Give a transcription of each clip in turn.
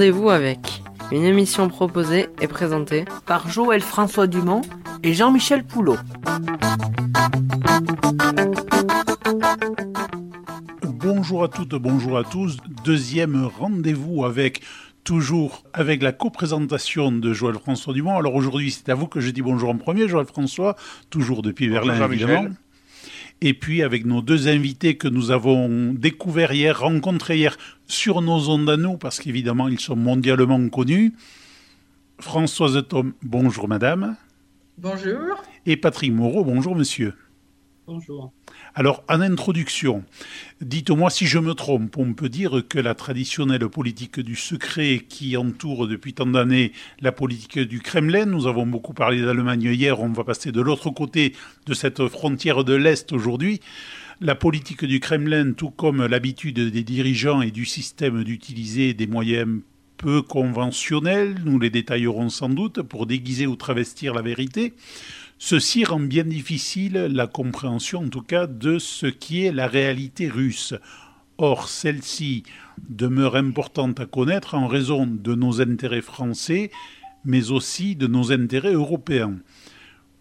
Rendez-vous avec une émission proposée et présentée par Joël François Dumont et Jean-Michel Poulot. Bonjour à toutes, bonjour à tous. Deuxième rendez-vous avec toujours avec la co-présentation de Joël François Dumont. Alors aujourd'hui, c'est à vous que je dis bonjour en premier, Joël François, toujours depuis Berlin évidemment. Et puis avec nos deux invités que nous avons découverts hier, rencontrés hier sur nos ondes à nous, parce qu'évidemment ils sont mondialement connus. Françoise Tom, bonjour madame. Bonjour. Et Patrick Moreau, bonjour monsieur. Bonjour. Alors, en introduction, dites-moi si je me trompe, on peut dire que la traditionnelle politique du secret qui entoure depuis tant d'années la politique du Kremlin, nous avons beaucoup parlé d'Allemagne hier, on va passer de l'autre côté de cette frontière de l'Est aujourd'hui, la politique du Kremlin, tout comme l'habitude des dirigeants et du système d'utiliser des moyens peu conventionnels, nous les détaillerons sans doute, pour déguiser ou travestir la vérité, Ceci rend bien difficile la compréhension, en tout cas, de ce qui est la réalité russe. Or, celle-ci demeure importante à connaître en raison de nos intérêts français, mais aussi de nos intérêts européens.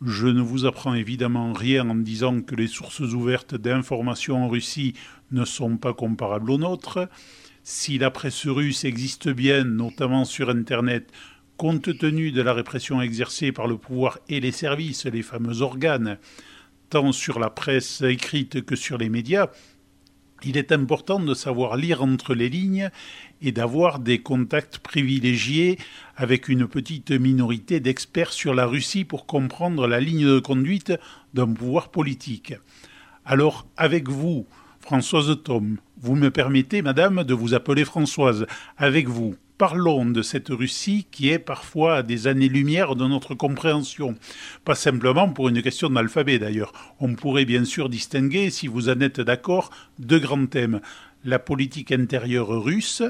Je ne vous apprends évidemment rien en disant que les sources ouvertes d'informations en Russie ne sont pas comparables aux nôtres. Si la presse russe existe bien, notamment sur Internet, compte tenu de la répression exercée par le pouvoir et les services, les fameux organes, tant sur la presse écrite que sur les médias, il est important de savoir lire entre les lignes et d'avoir des contacts privilégiés avec une petite minorité d'experts sur la Russie pour comprendre la ligne de conduite d'un pouvoir politique. Alors, avec vous, Françoise Tom, vous me permettez, madame, de vous appeler Françoise, avec vous, parlons de cette Russie qui est parfois des années-lumière de notre compréhension. Pas simplement pour une question d'alphabet d'ailleurs. On pourrait bien sûr distinguer, si vous en êtes d'accord, deux grands thèmes. La politique intérieure russe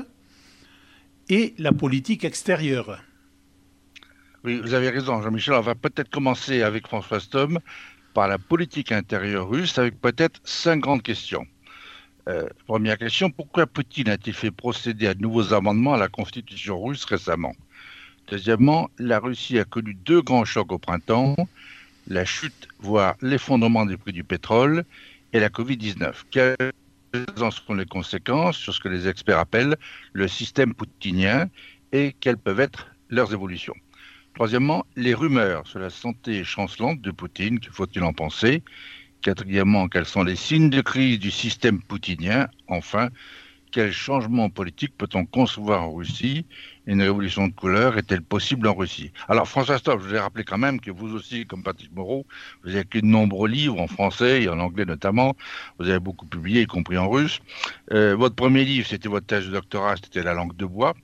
et la politique extérieure. Oui, vous avez raison, Jean-Michel. On va peut-être commencer avec François Stom par la politique intérieure russe avec peut-être cinq grandes questions. Euh, première question, pourquoi Poutine a-t-il fait procéder à de nouveaux amendements à la constitution russe récemment? Deuxièmement, la Russie a connu deux grands chocs au printemps, la chute, voire l'effondrement des prix du pétrole et la Covid-19. Quelles sont les conséquences sur ce que les experts appellent le système poutinien et quelles peuvent être leurs évolutions? Troisièmement, les rumeurs sur la santé chancelante de Poutine, que faut-il en penser? Quatrièmement, quels sont les signes de crise du système poutinien Enfin, quel changement politique peut-on concevoir en Russie? Une révolution de couleur est-elle possible en Russie? Alors, François Stoff, je vous ai rappelé quand même que vous aussi, comme Patrick Moreau, vous avez écrit de nombreux livres en français et en anglais notamment. Vous avez beaucoup publié, y compris en russe. Euh, votre premier livre, c'était votre thèse de doctorat, c'était La langue de bois.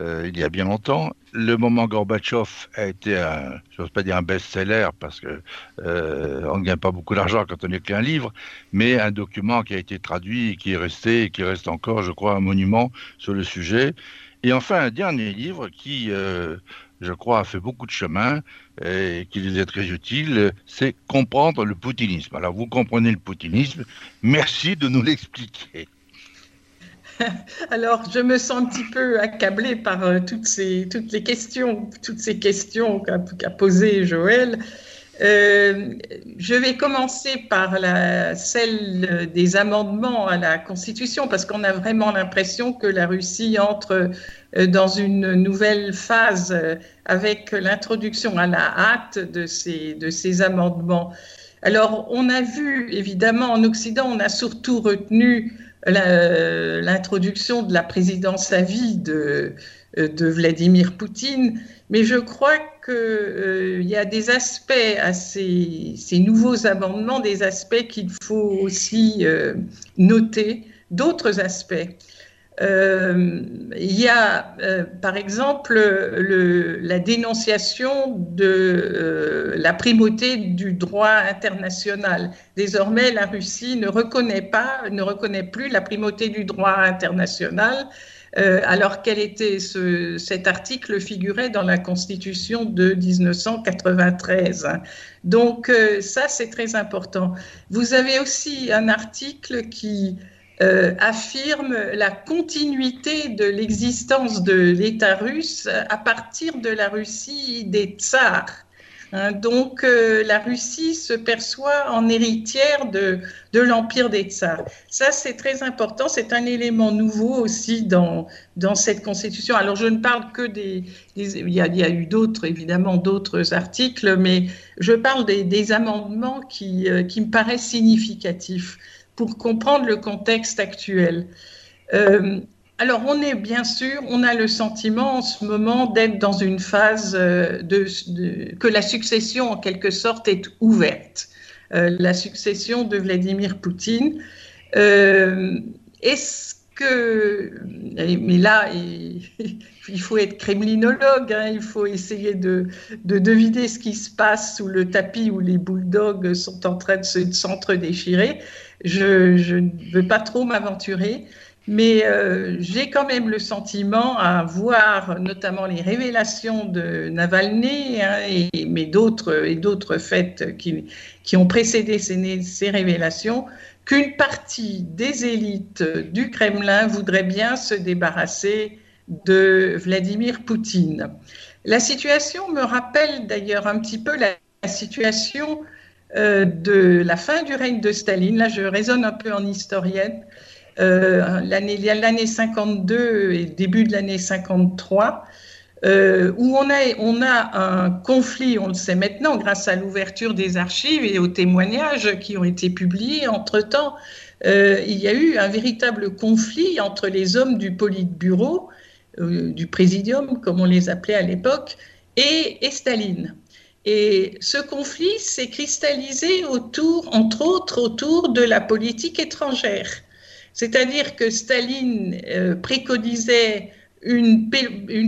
Euh, il y a bien longtemps. Le moment Gorbatchev a été, un, je n'ose pas dire un best-seller parce que euh, ne gagne pas beaucoup d'argent quand on écrit un livre, mais un document qui a été traduit qui est resté et qui reste encore, je crois, un monument sur le sujet. Et enfin, un dernier livre qui, euh, je crois, a fait beaucoup de chemin et qui nous est très utile, c'est Comprendre le poutinisme. Alors, vous comprenez le poutinisme. Merci de nous l'expliquer. Alors, je me sens un petit peu accablée par euh, toutes, ces, toutes les questions, toutes ces questions qu'a posées Joël. Euh, je vais commencer par la, celle des amendements à la Constitution, parce qu'on a vraiment l'impression que la Russie entre euh, dans une nouvelle phase avec l'introduction à la hâte de ces, de ces amendements. Alors, on a vu, évidemment, en Occident, on a surtout retenu l'introduction de la présidence à vie de, de Vladimir Poutine, mais je crois qu'il euh, y a des aspects à ces, ces, nouveaux amendements, des aspects qu'il faut aussi euh, noter, d'autres aspects. Euh, il y a, euh, par exemple, le, la dénonciation de euh, la primauté du droit international. Désormais, la Russie ne reconnaît pas, ne reconnaît plus la primauté du droit international, alors quel était ce, cet article figurait dans la Constitution de 1993. Donc ça, c'est très important. Vous avez aussi un article qui affirme la continuité de l'existence de l'État russe à partir de la Russie des tsars. Hein, donc euh, la Russie se perçoit en héritière de, l'empire des tsars. Ça, c'est très important. C'est un élément nouveau aussi dans, cette constitution. Alors je ne parle que des... il, y a, eu d'autres, évidemment, d'autres articles, mais je parle des, amendements euh, qui, me paraissent significatifs pour comprendre le contexte actuel. Euh, alors, on est bien sûr, on a le sentiment en ce moment d'être dans une phase euh, de, que la succession, en quelque sorte, est ouverte. Euh, la succession de Vladimir Poutine. Est-ce que. Mais là, il, faut être kremlinologue, hein, il faut essayer de, de, deviner ce qui se passe sous le tapis où les bulldogs sont en train de s'entre-déchirer. Je, ne veux pas trop m'aventurer. Mais euh, j'ai quand même le sentiment à voir notamment les révélations de Navalny hein, et, mais d'autres et d'autres faits qui, qui, ont précédé ces, révélations qu'une partie des élites du Kremlin voudrait bien se débarrasser de Vladimir Poutine. La situation me rappelle d'ailleurs un petit peu la situation euh, de la fin du règne de Staline. Là, je raisonne un peu en historienne. Euh, l'année 52 et début de l'année 53, euh, où on a, un conflit, on le sait maintenant, grâce à l'ouverture des archives et aux témoignages qui ont été publiés entre-temps. Euh, il y a eu un véritable conflit entre les hommes du Politburo, du Présidium, comme on les appelait à l'époque, et, et Staline. Et ce conflit s'est cristallisé autour, entre autres, autour de la politique étrangère. C'est-à-dire que Staline euh, préconisait une,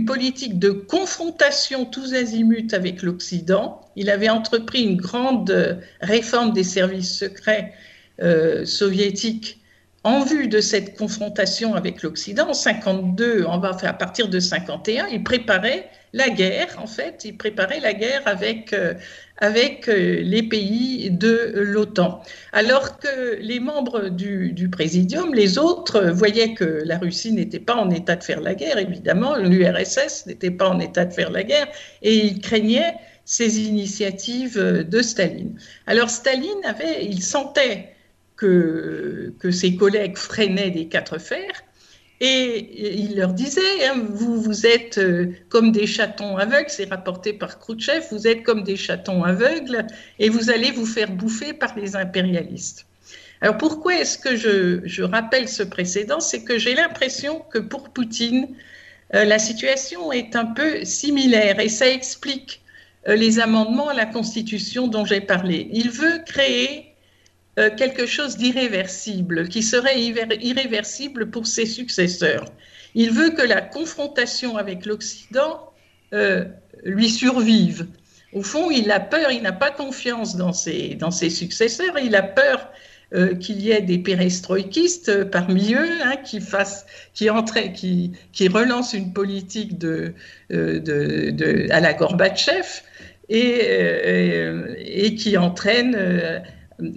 politique de confrontation tous azimuts avec l'Occident. Il avait entrepris une grande réforme des services secrets euh, soviétiques en vue de cette confrontation avec l'Occident. En 52, on va faire à partir de 51, il préparait la guerre, en fait, il préparait la guerre avec, euh, avec euh, les pays de l'OTAN. Alors que les membres du, du, Présidium, les autres, voyaient que la Russie n'était pas en état de faire la guerre, évidemment, l'URSS n'était pas en état de faire la guerre, et ils craignaient ces initiatives de Staline. Alors Staline avait, il sentait que, que ses collègues freinaient des quatre fers, et il leur disait, hein, vous, vous êtes euh, comme des chatons aveugles, c'est rapporté par Khrouchtchev, vous êtes comme des chatons aveugles et vous allez vous faire bouffer par les impérialistes. Alors pourquoi est-ce que je, rappelle ce précédent? C'est que j'ai l'impression que pour Poutine, euh, la situation est un peu similaire et ça explique euh, les amendements à la Constitution dont j'ai parlé. Il veut créer euh, quelque chose d'irréversible, qui serait irréversible pour ses successeurs. Il veut que la confrontation avec l'Occident euh, lui survive. Au fond, il a peur, il n'a pas confiance dans ses, dans ses successeurs, il a peur euh, qu'il y ait des pérestroïkistes parmi eux hein, qui, fassent, qui, entraînent, qui, qui relancent une politique de, de, de, à la Gorbatchev et, euh, et qui entraînent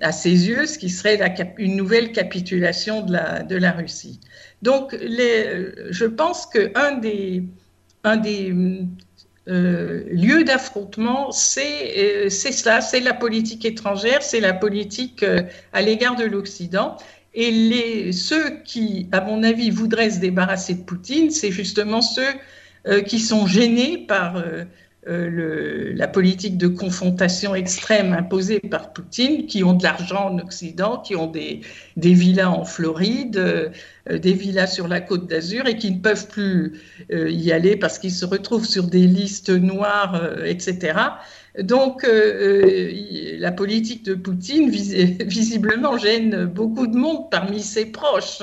à ses yeux, ce qui serait une nouvelle capitulation de la, de la Russie. Donc, les, je pense qu'un des, un des euh, lieux d'affrontement, c'est euh, cela, c'est la politique étrangère, c'est la politique euh, à l'égard de l'Occident. Et les, ceux qui, à mon avis, voudraient se débarrasser de Poutine, c'est justement ceux euh, qui sont gênés par euh, euh, la politique de confrontation extrême imposée par Poutine, qui ont de l'argent en Occident, qui ont des, villas en Floride, euh, des villas sur la côte d'Azur et qui ne peuvent plus euh, y aller parce qu'ils se retrouvent sur des listes noires, euh, etc. Donc, euh, la politique de Poutine, vis visiblement, gêne beaucoup de monde parmi ses proches.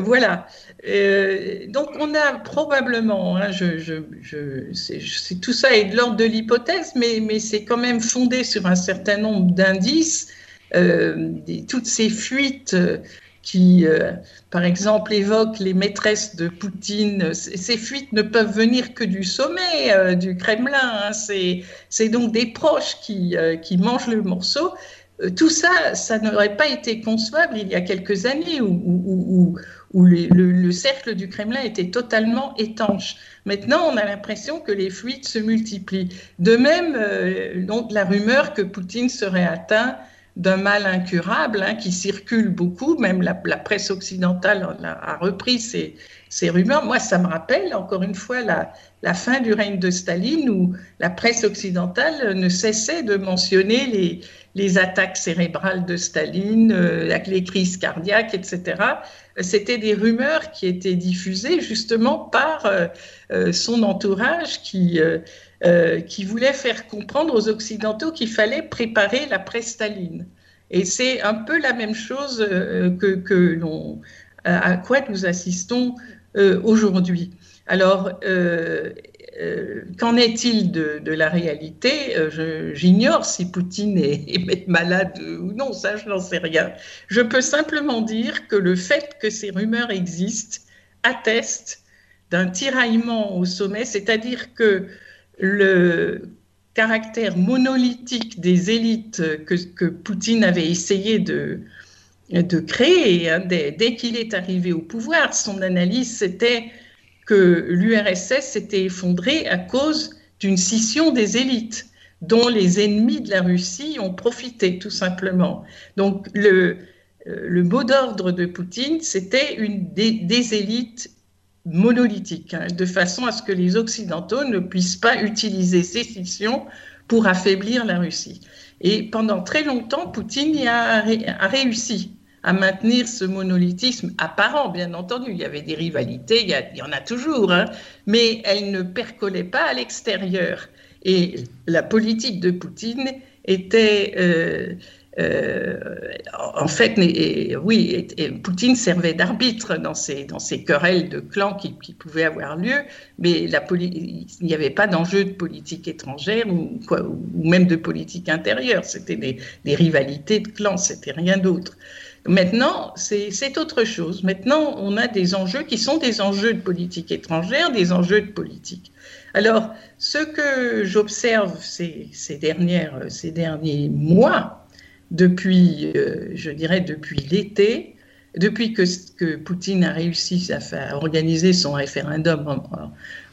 voilà. Euh, donc on a probablement, hein, je, je, je, tout ça est de l'ordre de l'hypothèse, mais, mais c'est quand même fondé sur un certain nombre d'indices, euh, toutes ces fuites euh, qui, euh, par exemple, évoquent les maîtresses de Poutine. Ces fuites ne peuvent venir que du sommet euh, du Kremlin. Hein. C'est donc des proches qui, euh, mangent le morceau tout ça, ça n'aurait pas été concevable il y a quelques années où, le, cercle du Kremlin était totalement étanche. Maintenant, on a l'impression que les fuites se multiplient. De même, la rumeur que Poutine serait atteint d'un mal incurable hein, qui circule beaucoup, même la, presse occidentale a, repris ces, rumeurs. Moi, ça me rappelle encore une fois la, fin du règne de Staline où la presse occidentale ne cessait de mentionner les, les attaques cérébrales de Staline, euh, les crises cardiaques, etc. C'était des rumeurs qui étaient diffusées justement par euh, euh, son entourage qui, qui voulait faire comprendre aux Occidentaux qu'il fallait préparer l'après-Staline. Et c'est un peu la même chose que, que l'on, à quoi nous assistons aujourd'hui. Alors, euh, qu'en est-il de, la réalité? Euh, J'ignore si Poutine est, malade ou non, ça je n'en sais rien. Je peux simplement dire que le fait que ces rumeurs existent atteste d'un tiraillement au sommet, c'est-à-dire que le caractère monolithique des élites que, Poutine avait essayé de, créer hein, dès qu'il est arrivé au pouvoir, son analyse c'était que l'URSS s'était effondrée à cause d'une scission des élites dont les ennemis de la Russie ont profité tout simplement. Donc le, euh, le mot d'ordre de Poutine, c'était une des, élites monolithiques, hein, de façon à ce que les Occidentaux ne puissent pas utiliser ces scissions pour affaiblir la Russie. Et pendant très longtemps, Poutine y a réussi à maintenir ce monolithisme apparent, bien entendu. Il y avait des rivalités, il y, en a toujours, hein, mais elles ne percolaient pas à l'extérieur. Et la politique de Poutine était, euh, euh, en fait, oui, Poutine servait d'arbitre dans ces, dans ces querelles de clans qui, pouvaient avoir lieu, mais il n'y avait pas d'enjeu de politique étrangère ou même de politique intérieure. C'était des, des rivalités de clans, c'était rien d'autre. Maintenant, c'est autre chose. Maintenant, on a des enjeux qui sont des enjeux de politique étrangère, des enjeux de politique. Alors, ce que j'observe ces, dernières, ces derniers mois, depuis, euh, je dirais, depuis l'été, depuis que, Poutine a réussi à, organiser son référendum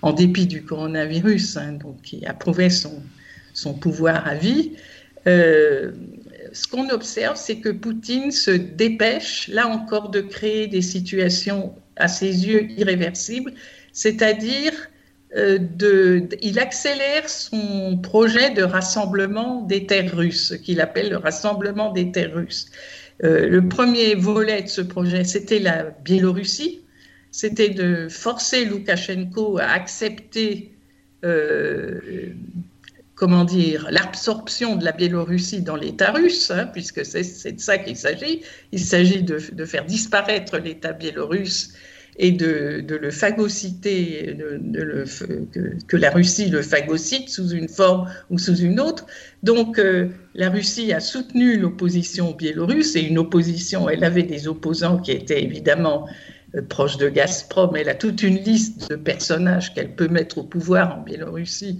en, dépit du coronavirus, hein, donc qui approuvait son, son pouvoir à vie, euh, ce qu'on observe, c'est que Poutine se dépêche, là encore, de créer des situations à ses yeux irréversibles, c'est-à-dire euh, de, il accélère son projet de rassemblement des terres russes, qu'il appelle le rassemblement des terres russes. Euh, le premier volet de ce projet, c'était la Biélorussie, c'était de forcer Loukachenko à accepter euh, comment dire, l'absorption de la Biélorussie dans l'État russe, hein, puisque c'est de ça qu'il s'agit. Il s'agit de, faire disparaître l'État biélorusse et de, le phagocyter, que, la Russie le phagocyte sous une forme ou sous une autre. Donc euh, la Russie a soutenu l'opposition biélorusse et une opposition, elle avait des opposants qui étaient évidemment euh, proches de Gazprom, elle a toute une liste de personnages qu'elle peut mettre au pouvoir en Biélorussie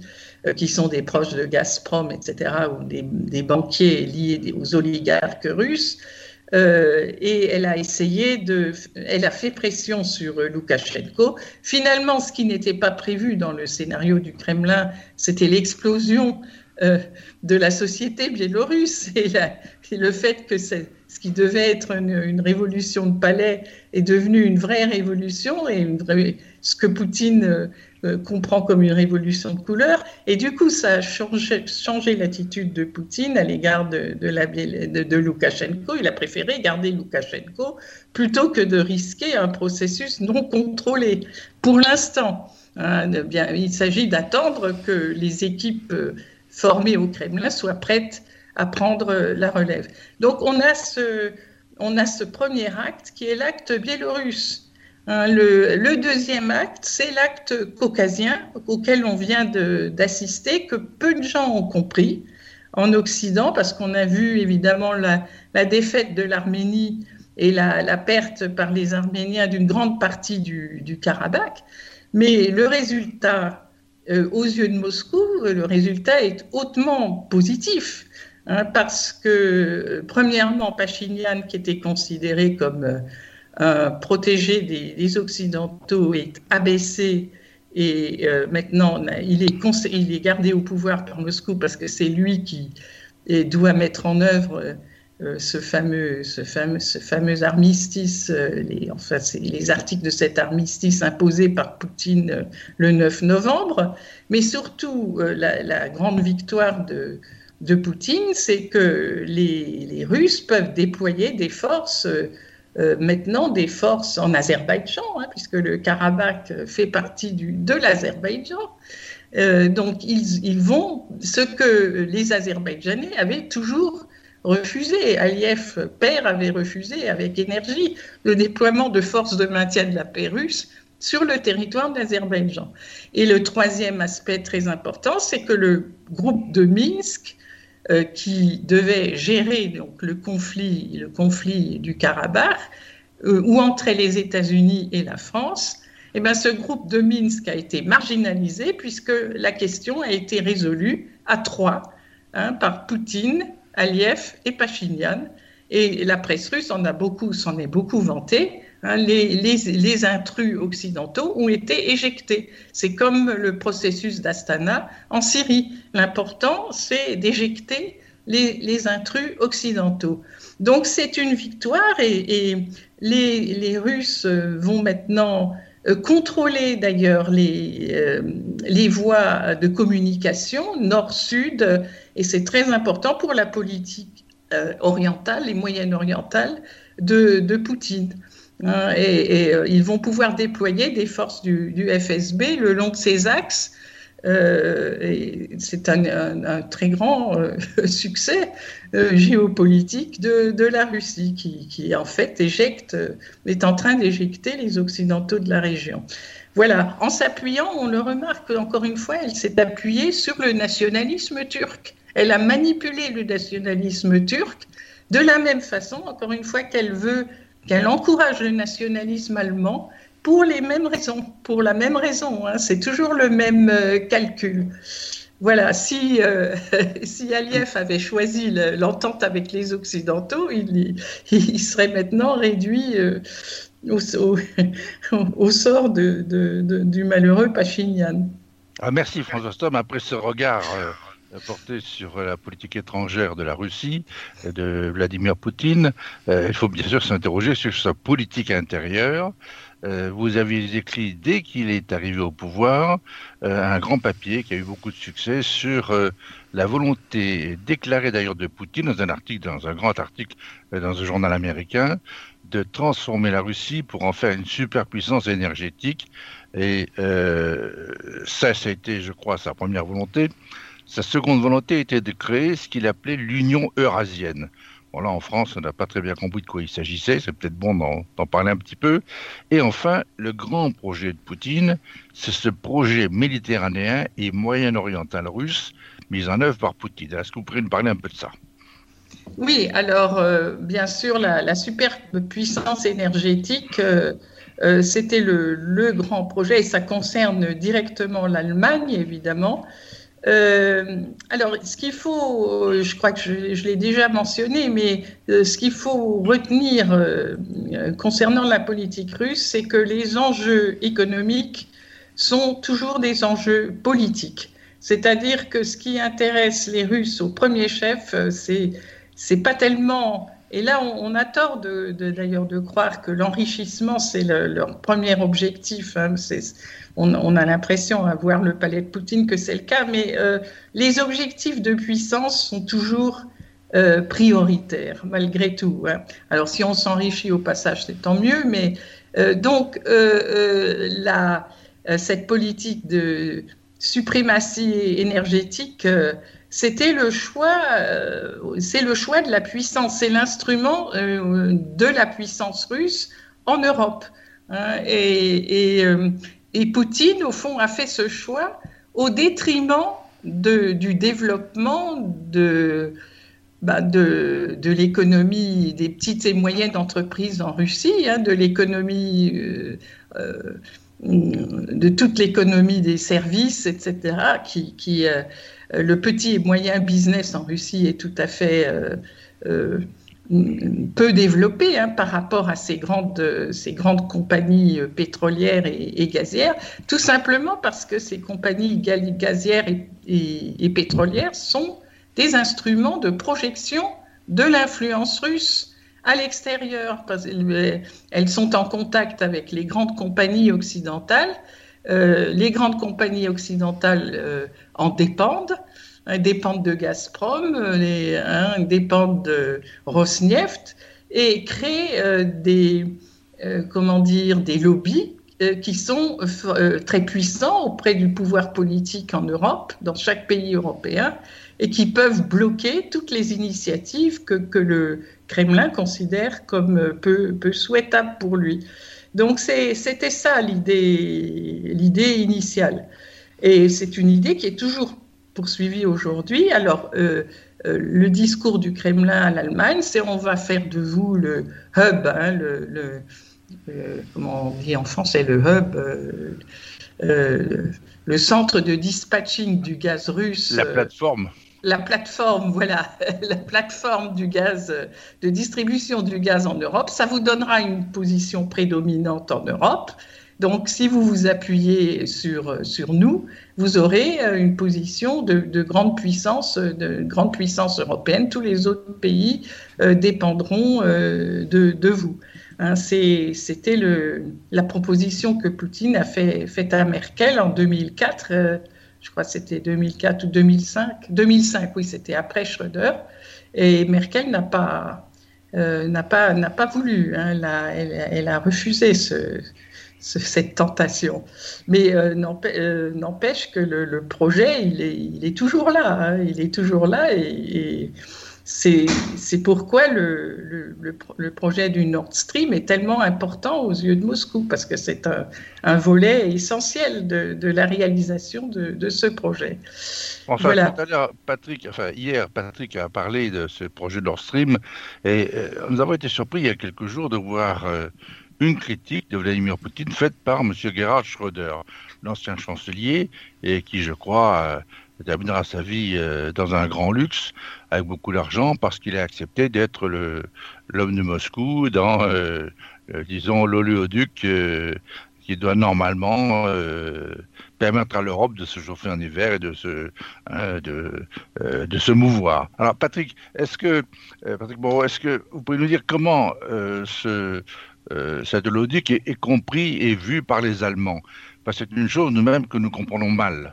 qui sont des proches de Gazprom, etc., ou des, banquiers liés aux oligarques russes. Euh, et elle a essayé de, elle a fait pression sur Loukachenko. Finalement, ce qui n'était pas prévu dans le scénario du Kremlin, c'était l'explosion euh, de la société biélorusse et, le fait que ce qui devait être une, révolution de palais est devenu une vraie révolution et ce que Poutine euh, comprend comme une révolution de couleur. Et du coup, ça a changé, changé l'attitude de Poutine à l'égard de, de, de, Loukachenko. Il a préféré garder Loukachenko plutôt que de risquer un processus non contrôlé. Pour l'instant, hein, bien, il s'agit d'attendre que les équipes euh, formées au Kremlin soient prêtes à prendre la relève. Donc on a ce, on a ce premier acte qui est l'acte biélorusse. Hein, le, deuxième acte, c'est l'acte caucasien auquel on vient d'assister, que peu de gens ont compris en Occident, parce qu'on a vu évidemment la, défaite de l'Arménie et la, perte par les Arméniens d'une grande partie du, Karabakh. Mais le résultat, euh, aux yeux de Moscou, le résultat est hautement positif. Hein, parce que, premièrement, Pachinian, qui était considéré comme un protégé des, Occidentaux, est abaissé et maintenant il est, il est gardé au pouvoir par Moscou parce que c'est lui qui doit mettre en œuvre euh, ce, fameux, ce, fameux, ce fameux armistice, euh, les, enfin, les articles de cet armistice imposé par Poutine euh, le 9 novembre, mais surtout la, grande victoire de, de Poutine, c'est que les, les, Russes peuvent déployer des forces, maintenant des forces en Azerbaïdjan, hein, puisque le Karabakh fait partie de l'Azerbaïdjan. donc ils, ils, vont, ce que les Azerbaïdjanais avaient toujours refusé. Aliyev, père, avait refusé avec énergie le déploiement de forces de maintien de la paix russe sur le territoire d'Azerbaïdjan. Et le troisième aspect très important, c'est que le groupe de Minsk, euh, qui devait gérer donc, le, conflit, le conflit du Karabakh, euh, où entraient les États-Unis et la France, eh bien, ce groupe de Minsk a été marginalisé puisque la question a été résolue à trois hein, par Poutine, Aliyev et Pachinian. Et la presse russe en a beaucoup, s'en est beaucoup vanté. Hein, les, intrus occidentaux ont été éjectés. C'est comme le processus d'Astana en Syrie. L'important, c'est d'éjecter les, intrus occidentaux. Donc c'est une victoire et, les, Russes vont maintenant euh, contrôler d'ailleurs les, euh, les voies de communication nord-sud et c'est très important pour la politique euh, orientale et moyenne-orientale de, Poutine. Hein, et, euh, ils vont pouvoir déployer des forces du, FSB le long de ces axes. Euh, c'est un, très grand euh, succès géopolitique de, de, la Russie qui, qui, en fait éjecte, est en train d'éjecter les Occidentaux de la région. Voilà, en s'appuyant, on le remarque encore une fois, elle s'est appuyée sur le nationalisme turc. Elle a manipulé le nationalisme turc de la même façon, encore une fois, qu'elle veut, qu'elle encourage le nationalisme allemand pour les mêmes raisons, pour la même raison. Hein. c'est toujours le même euh, calcul. Voilà, si, euh, si Aliyev avait choisi l'entente avec les Occidentaux, il, serait maintenant réduit euh, au, sort du malheureux Pachinian. Ah, merci François Stom. Après ce regard porté sur la politique étrangère de la Russie, de Vladimir Poutine. Euh, il faut bien sûr s'interroger sur sa politique intérieure. Euh, vous avez écrit, dès qu'il est arrivé au pouvoir, euh, un grand papier qui a eu beaucoup de succès sur la volonté déclarée d'ailleurs de Poutine dans un article, dans un grand article dans un journal américain, de transformer la Russie pour en faire une superpuissance énergétique. Et ça, ça a été, je crois, sa première volonté. Sa seconde volonté était de créer ce qu'il appelait l'Union eurasienne. Bon, là, en France, on n'a pas très bien compris de quoi il s'agissait, c'est peut-être bon d'en parler un petit peu. Et enfin, le grand projet de Poutine, c'est ce projet méditerranéen et moyen-oriental russe mis en œuvre par Poutine. Est-ce que vous pourriez nous parler un peu de ça? Oui, alors, euh, bien sûr, la, la puissance énergétique. Euh, euh, c'était le, grand projet et ça concerne directement l'Allemagne, évidemment. Euh, alors, ce qu'il faut, je crois que je, l'ai déjà mentionné, mais euh, ce qu'il faut retenir euh, concernant la politique russe, c'est que les enjeux économiques sont toujours des enjeux politiques. C'est-à-dire que ce qui intéresse les Russes au premier chef, c'est c'est pas tellement et là, on, a tort d'ailleurs de, croire que l'enrichissement, c'est leur premier objectif. Hein. On, a l'impression, à voir le palais de Poutine, que c'est le cas, mais euh, les objectifs de puissance sont toujours euh, prioritaires, malgré tout. Hein. Alors, si on s'enrichit au passage, c'est tant mieux, mais euh, donc, cette politique de suprématie énergétique c'était le choix, euh, c'est le choix de la puissance, c'est l'instrument euh, de la puissance russe en Europe. Hein. Euh, et, Poutine, au fond, a fait ce choix au détriment du développement bah, de, l'économie des petites et moyennes entreprises en Russie, hein, de l'économie, de toute l'économie des services, etc., qui le petit et moyen business en Russie est tout à fait peu développé hein, par rapport à ces grandes, compagnies pétrolières et, gazières, tout simplement parce que ces compagnies gazières et pétrolières sont des instruments de projection de l'influence russe à l'extérieur, qu'elles sont en contact avec les grandes compagnies occidentales. Euh, les grandes compagnies occidentales euh, en dépendent. Elles dépendent de Gazprom, euh, hein, dépendent de Rosneft et créent des, comment dire, des lobbies qui sont très puissants auprès du pouvoir politique en Europe, dans chaque pays européen, et qui peuvent bloquer toutes les initiatives que, que le Kremlin considère comme peu, peu souhaitables pour lui. Donc c'était ça l'idée initiale. Et c'est une idée qui est toujours poursuivie aujourd'hui. Alors, euh, euh, le discours du Kremlin à l'Allemagne, c'est on va faire de vous le hub, hein, le, le euh, comment on dit en français, le hub, le centre de dispatching du gaz russe. La plateforme la plateforme, voilà, la plateforme du gaz, de distribution du gaz en Europe, ça vous donnera une position prédominante en Europe. Donc, si vous vous appuyez sur, sur nous, vous aurez euh, une position de, grande puissance, de grande puissance européenne. Tous les autres pays euh, dépendront euh, de, vous. Hein, C'était la proposition que Poutine a fait, faite à Merkel en 2004 je crois que c'était 2004 ou 2005. 2005, oui, c'était après Schröder. Et Merkel n'a pas, euh, n'a pas, pas voulu. Hein, elle, a, refusé ce, cette tentation. Mais euh, euh, n'empêche que le, projet, il est, il est toujours là. Hein, il est toujours là et c'est pourquoi le, le, projet du Nord Stream est tellement important aux yeux de Moscou, parce que c'est un, volet essentiel de, la réalisation de, ce projet. voilà. tout à l'heure, Patrick, enfin hier, Patrick a parlé de ce projet Nord Stream, et euh, nous avons été surpris il y a quelques jours de voir euh, une critique de Vladimir Poutine faite par M. Gerhard Schröder, l'ancien chancelier, et qui, je crois, euh, terminera sa vie euh, dans un grand luxe avec beaucoup d'argent parce qu'il a accepté d'être l'homme de Moscou dans, euh, disons, l'oléoduc qui doit normalement permettre à l'Europe de se chauffer en hiver et de se, hein, de, se mouvoir. Alors Patrick, est-ce que, Patrick est-ce que vous pouvez nous dire comment ce, cet oléoduc est, est compris et vu par les Allemands Parce que c'est une chose nous-mêmes que nous comprenons mal.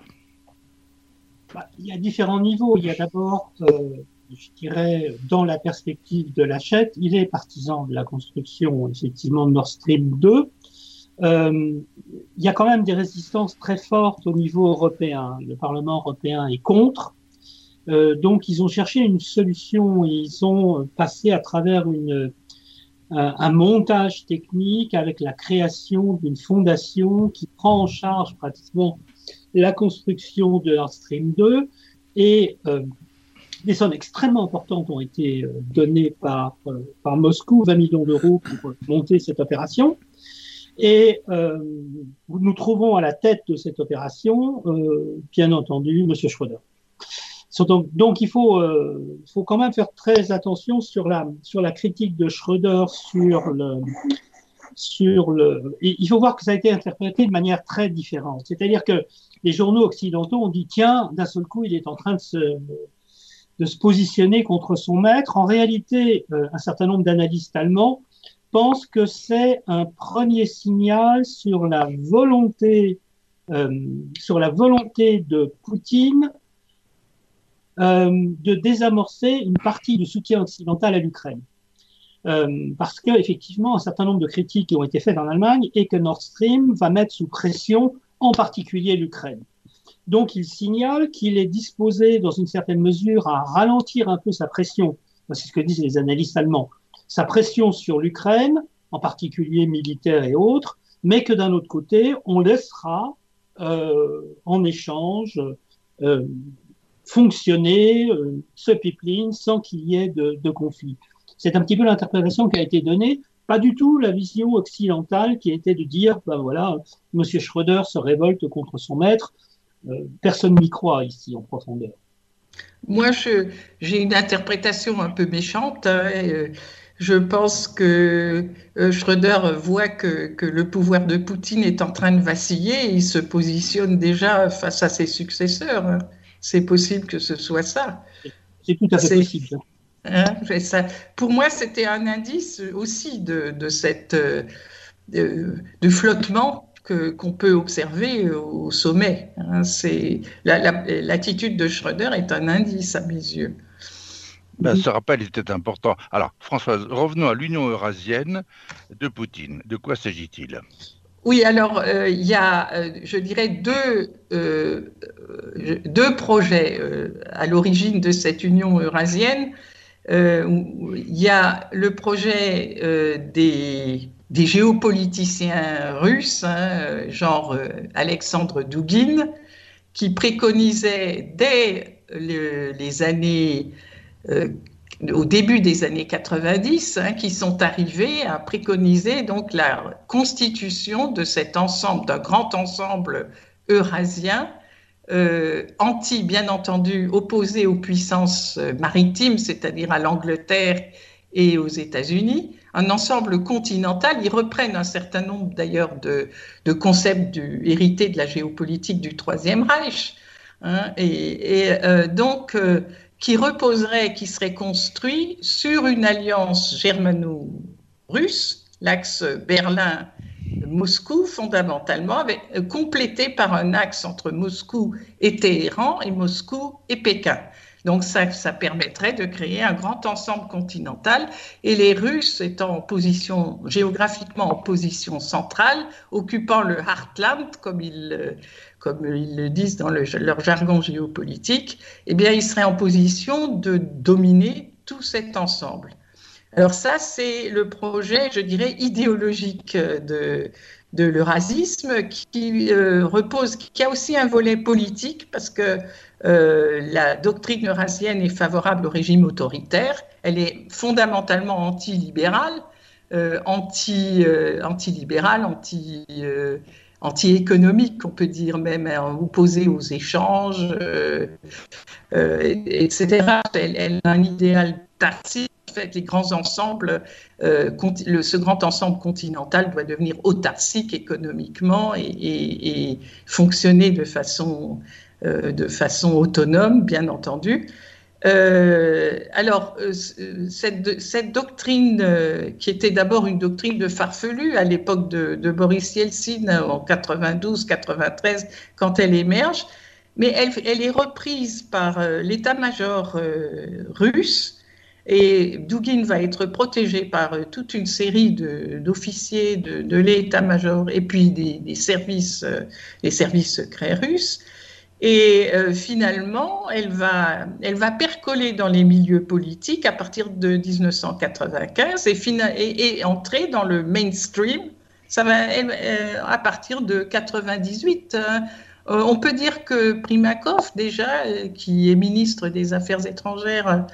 Bah, il y a différents niveaux. Il y a d'abord, euh, je dirais, dans la perspective de l'achète, il est partisan de la construction, effectivement, de Nord Stream 2. Euh, il y a quand même des résistances très fortes au niveau européen. Le Parlement européen est contre. Euh, donc, ils ont cherché une solution. Ils ont passé à travers une, un montage technique avec la création d'une fondation qui prend en charge pratiquement la construction de Nord Stream 2 et euh, des sommes extrêmement importantes ont été euh, données par, euh, par Moscou, 20 millions d'euros pour monter cette opération. Et euh, nous trouvons à la tête de cette opération, euh, bien entendu, M. Schroeder. Donc, il faut, euh, faut quand même faire très attention sur la, sur la critique de Schroeder sur le, sur le. Il faut voir que ça a été interprété de manière très différente. C'est-à-dire que les journaux occidentaux ont dit tiens, d'un seul coup, il est en train de se, de se positionner contre son maître. En réalité, euh, un certain nombre d'analystes allemands pensent que c'est un premier signal sur la volonté, euh, sur la volonté de Poutine de désamorcer une partie du soutien occidental à l'Ukraine. Euh, parce que effectivement, un certain nombre de critiques ont été faites en Allemagne et que Nord Stream va mettre sous pression, en particulier l'Ukraine. Donc, il signale qu'il est disposé, dans une certaine mesure, à ralentir un peu sa pression. C'est ce que disent les analystes allemands. Sa pression sur l'Ukraine, en particulier militaire et autres, mais que d'un autre côté, on laissera euh, en échange euh, fonctionner euh, ce pipeline sans qu'il y ait de, conflit. C'est un petit peu l'interprétation qui a été donnée, pas du tout la vision occidentale qui était de dire, ben voilà, Monsieur Schröder se révolte contre son maître. Euh, personne n'y croit ici en profondeur. Moi, j'ai une interprétation un peu méchante. Hein, euh, je pense que euh, Schröder voit que, le pouvoir de Poutine est en train de vaciller et il se positionne déjà face à ses successeurs. C'est possible que ce soit ça. C'est tout à fait possible. Hein, ça. Pour moi, c'était un indice aussi de, cette euh, de flottement qu'on peut observer au sommet. Hein, c'est l'attitude de Schröder est un indice à mes yeux. Ben, ce rappel était important. Alors, Françoise, revenons à l'Union eurasienne de Poutine. De quoi s'agit-il? Oui, alors, euh, il y a, euh, je dirais, deux, euh, projets à l'origine de cette Union eurasienne. Il y a le projet des géopoliticiens russes, hein, genre Alexandre Douguin, qui préconisaient dès les années, au début des années 90, hein, qui sont arrivés à préconiser donc la constitution de cet ensemble, d'un grand ensemble eurasien, euh, anti, bien entendu, opposé aux puissances maritimes, c'est-à-dire à l'Angleterre et aux États-Unis, un ensemble continental. Ils reprennent un certain nombre d'ailleurs de, concepts hérités de la géopolitique du Troisième Reich, hein, et, euh, donc euh, qui reposerait, qui serait construit sur une alliance germano-russe, l'axe Berlin-Moscou fondamentalement, avec, euh, complété par un axe entre Moscou et Téhéran et Moscou et Pékin. Donc ça, ça permettrait de créer un grand ensemble continental et les Russes étant en position, géographiquement en position centrale, occupant le heartland, comme ils, comme ils le disent dans leur jargon géopolitique, eh bien ils seraient en position de dominer tout cet ensemble. Alors ça, c'est le projet, je dirais, idéologique de, l'eurasisme qui euh, repose, qui a aussi un volet politique parce que euh, la doctrine eurasienne est favorable au régime autoritaire. Elle est fondamentalement anti-libérale, euh, anti, anti-libérale, anti, anti-économique, on peut dire même, hein, opposée aux échanges, etc. Elle, a un idéal tacite. fait, les grands ensembles, ce grand ensemble continental doit devenir autarcique économiquement et fonctionner de façon euh, de façon autonome, bien entendu. Euh, alors, euh, cette, doctrine, qui était d'abord une doctrine de farfelu à l'époque de, Boris Yeltsin en 92-93, quand elle émerge, mais elle, est reprise par l'état-major russe. Et Dugin va être protégé par toute une série d'officiers de, l'état-major et puis des, des services, des services secrets russes. Et euh, finalement, elle va, elle va percoler dans les milieux politiques à partir de 1995 et, et, entrer dans le mainstream. Ça va euh, à partir de 98. Hein. Euh, on peut dire que Primakov, déjà, qui est ministre des Affaires étrangères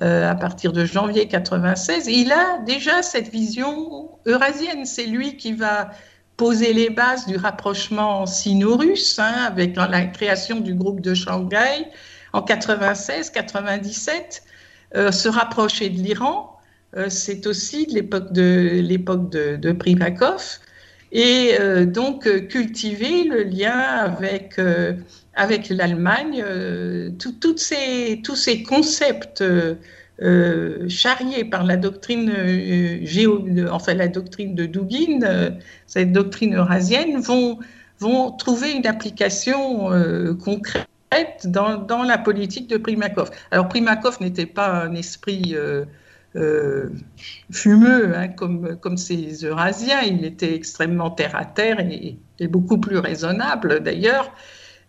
à partir de janvier 96, il a déjà cette vision eurasienne. C'est lui qui va poser les bases du rapprochement sino-russe hein, avec la création du groupe de Shanghai en 96-97, euh, se rapprocher de l'Iran, euh, c'est aussi l'époque de l'époque de, de, Primakov, et euh, donc cultiver le lien avec avec l'Allemagne, ces, tous ces concepts euh, charriés par la doctrine euh, géo, enfin la doctrine de Dugin, euh, cette doctrine eurasienne, vont, vont trouver une application concrète dans, dans, la politique de Primakov. Alors Primakov n'était pas un esprit fumeux hein, comme, comme ces Eurasiens, il était extrêmement terre à terre et beaucoup plus raisonnable d'ailleurs.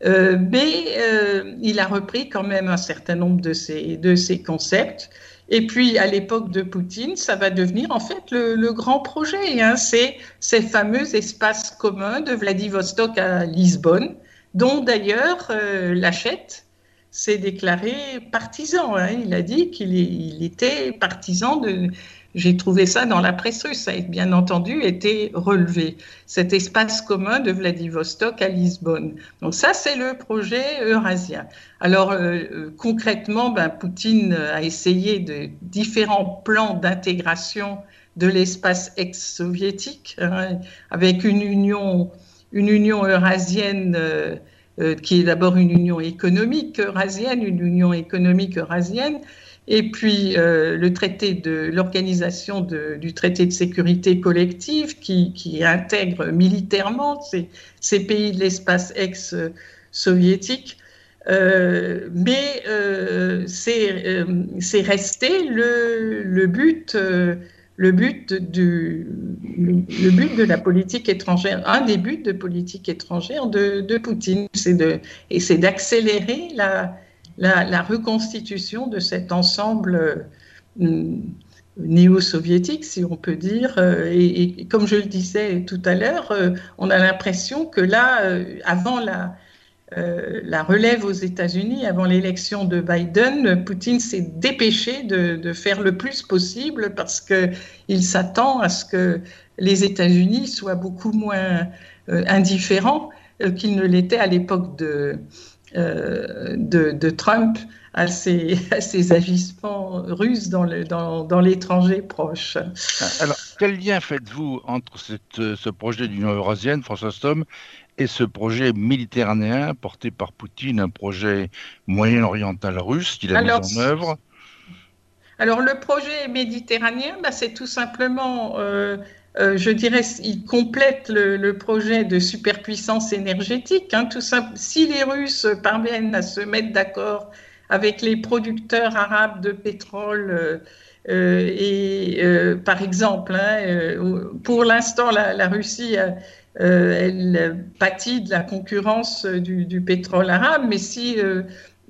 Euh, mais euh, il a repris quand même un certain nombre de ces, de ces concepts. Et puis, à l'époque de Poutine, ça va devenir en fait le, grand projet. Hein. C'est ces fameux espaces communs de Vladivostok à Lisbonne, dont d'ailleurs euh, l'achète s'est déclaré partisan. Hein. Il a dit qu'il était partisan de. J'ai trouvé ça dans la presse russe. Ça a bien entendu été relevé. Cet espace commun de Vladivostok à Lisbonne. Donc ça, c'est le projet eurasien. Alors euh, euh, concrètement, ben, Poutine a essayé de différents plans d'intégration de l'espace ex-soviétique hein, avec une union, une union eurasienne. Euh, qui est d'abord une union économique eurasienne, une union économique eurasienne, et puis euh, le traité de l'organisation du traité de sécurité collective qui, intègre militairement ces, pays de l'espace ex-soviétique. Euh, mais euh, c'est resté le, le but le but, du, le but de la politique étrangère, un des buts de politique étrangère de, de Poutine, c'est d'accélérer la, la, reconstitution de cet ensemble euh, néo-soviétique, si on peut dire. Euh, et, comme je le disais tout à l'heure, euh, on a l'impression que là, avant la, relève aux États-Unis avant l'élection de Biden, Poutine s'est dépêché de, faire le plus possible parce qu'il s'attend à ce que les États-Unis soient beaucoup moins indifférents qu'ils ne l'étaient à l'époque de, de, Trump à ses, agissements russes dans l'étranger dans, proche. Alors, quel lien faites-vous entre ce projet d'Union eurasienne, François Stom, et ce projet méditerranéen porté par Poutine, un projet moyen-oriental russe qu'il a mis en œuvre? Alors le projet méditerranéen, bah, c'est tout simplement, euh, euh, je dirais, il complète le, projet de superpuissance énergétique. Hein, tout simple. Si les Russes parviennent à se mettre d'accord avec les producteurs arabes de pétrole, euh, et par exemple, hein, pour l'instant, la, Russie euh, elle pâtit de la concurrence du, pétrole arabe, mais si, euh,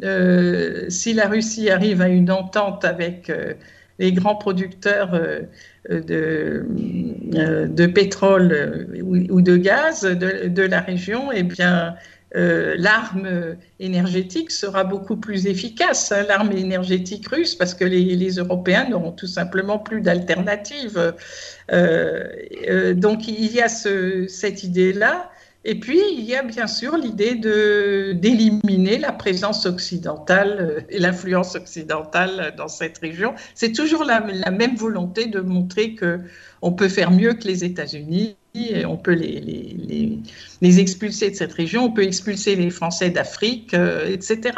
euh, si la Russie arrive à une entente avec les grands producteurs de, de, pétrole ou, de gaz de, la région, eh bien, euh, l'arme énergétique sera beaucoup plus efficace, hein, l'arme énergétique russe, parce que les, Européens n'auront tout simplement plus d'alternative. Euh, euh, donc il y a cette idée-là. Et puis, il y a bien sûr l'idée d'éliminer la présence occidentale et l'influence occidentale dans cette région. C'est toujours la, même volonté de montrer qu'on peut faire mieux que les États-Unis on peut les, les, expulser de cette région, on peut expulser les Français d'Afrique, euh, etc.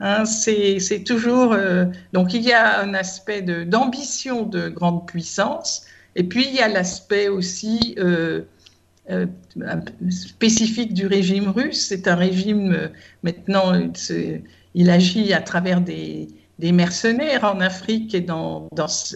Hein, c'est toujours. Euh, donc il y a un aspect d'ambition de, grande puissance, et puis il y a l'aspect aussi euh, spécifique du régime russe. C'est un régime, maintenant, il agit à travers des, mercenaires en Afrique et, dans,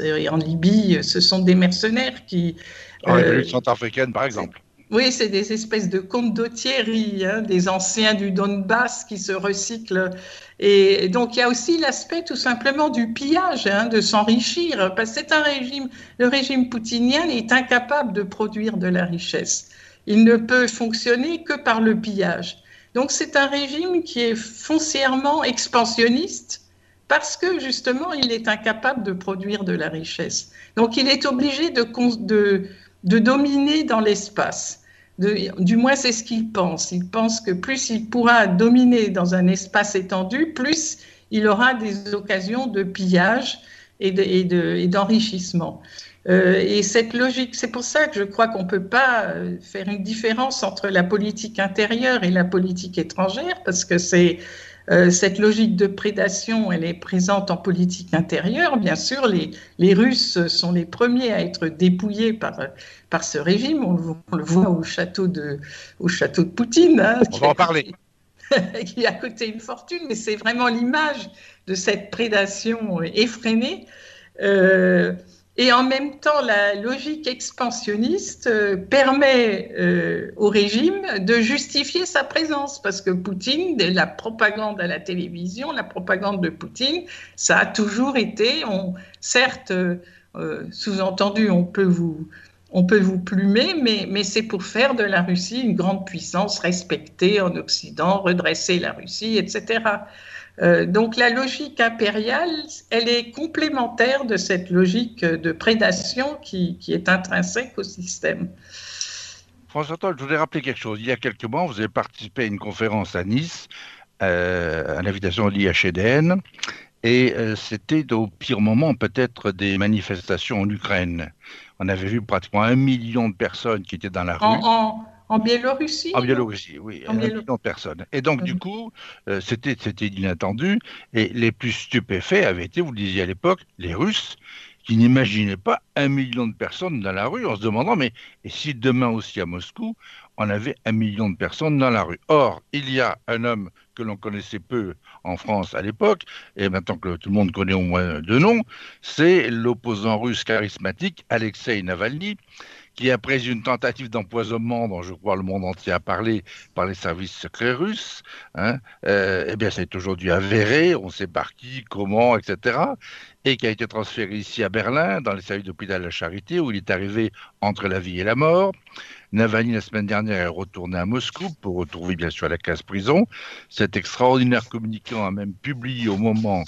et en Libye. Ce sont des mercenaires qui en République euh, centrafricaine, par exemple. Oui, c'est des espèces de contes hein, des anciens du Donbass qui se recyclent. Et donc, il y a aussi l'aspect tout simplement du pillage, hein, de s'enrichir, parce que c'est un régime, le régime poutinien est incapable de produire de la richesse. Il ne peut fonctionner que par le pillage. Donc, c'est un régime qui est foncièrement expansionniste, parce que justement, il est incapable de produire de la richesse. Donc, il est obligé de, de de dominer dans l'espace. Du moins, c'est ce qu'il pense. Il pense que plus il pourra dominer dans un espace étendu, plus il aura des occasions de pillage et d'enrichissement. Euh, et cette logique, c'est pour ça que je crois qu'on ne peut pas euh, faire une différence entre la politique intérieure et la politique étrangère, parce que c'est euh, cette logique de prédation, elle est présente en politique intérieure. Bien sûr, les, les Russes sont les premiers à être dépouillés par, par ce régime. On, le voit au château de, au château de Poutine. Hein, on va en parler. qui a coûté une fortune, mais c'est vraiment l'image de cette prédation effrénée. Euh, et en même temps, la logique expansionniste euh, permet euh, au régime de justifier sa présence, parce que Poutine, la propagande à la télévision, la propagande de Poutine, ça a toujours été, certes, euh, sous-entendu, on peut vous, on peut vous plumer, mais, mais c'est pour faire de la Russie une grande puissance respectée en Occident, redresser la Russie, etc. Euh, donc la logique impériale, elle est complémentaire de cette logique de prédation qui, est intrinsèque au système. François je voudrais rappeler quelque chose. Il y a quelques mois, vous avez participé à une conférence à Nice, euh, à l'invitation de l'IHEDN, et euh, c'était au pire moment peut-être des manifestations en Ukraine. On avait vu pratiquement un million de personnes qui étaient dans la rue. En Biélorussie En Biélorussie, oui, un million de personnes. Et donc, du mhm. coup, euh, c'était inattendu. Et les plus stupéfaits avaient été, vous le disiez à l'époque, les Russes, qui n'imaginaient pas un million de personnes dans la rue en se demandant, mais et si demain aussi à Moscou, on avait un million de personnes dans la rue Or, il y a un homme que l'on connaissait peu en France à l'époque, et maintenant que tout le monde connaît au moins deux noms, c'est l'opposant russe charismatique Alexei Navalny, qui, après une tentative d'empoisonnement dont je crois le monde entier a parlé par les services secrets russes, hein, euh, eh bien, c'est aujourd'hui avéré, on sait par qui, comment, etc., et qui a été transféré ici à Berlin, dans les services d'hôpital de la Charité, où il est arrivé entre la vie et la mort. Navalny, la semaine dernière, est retourné à Moscou pour retrouver bien sûr la case prison. Cet extraordinaire communicant a même publié au moment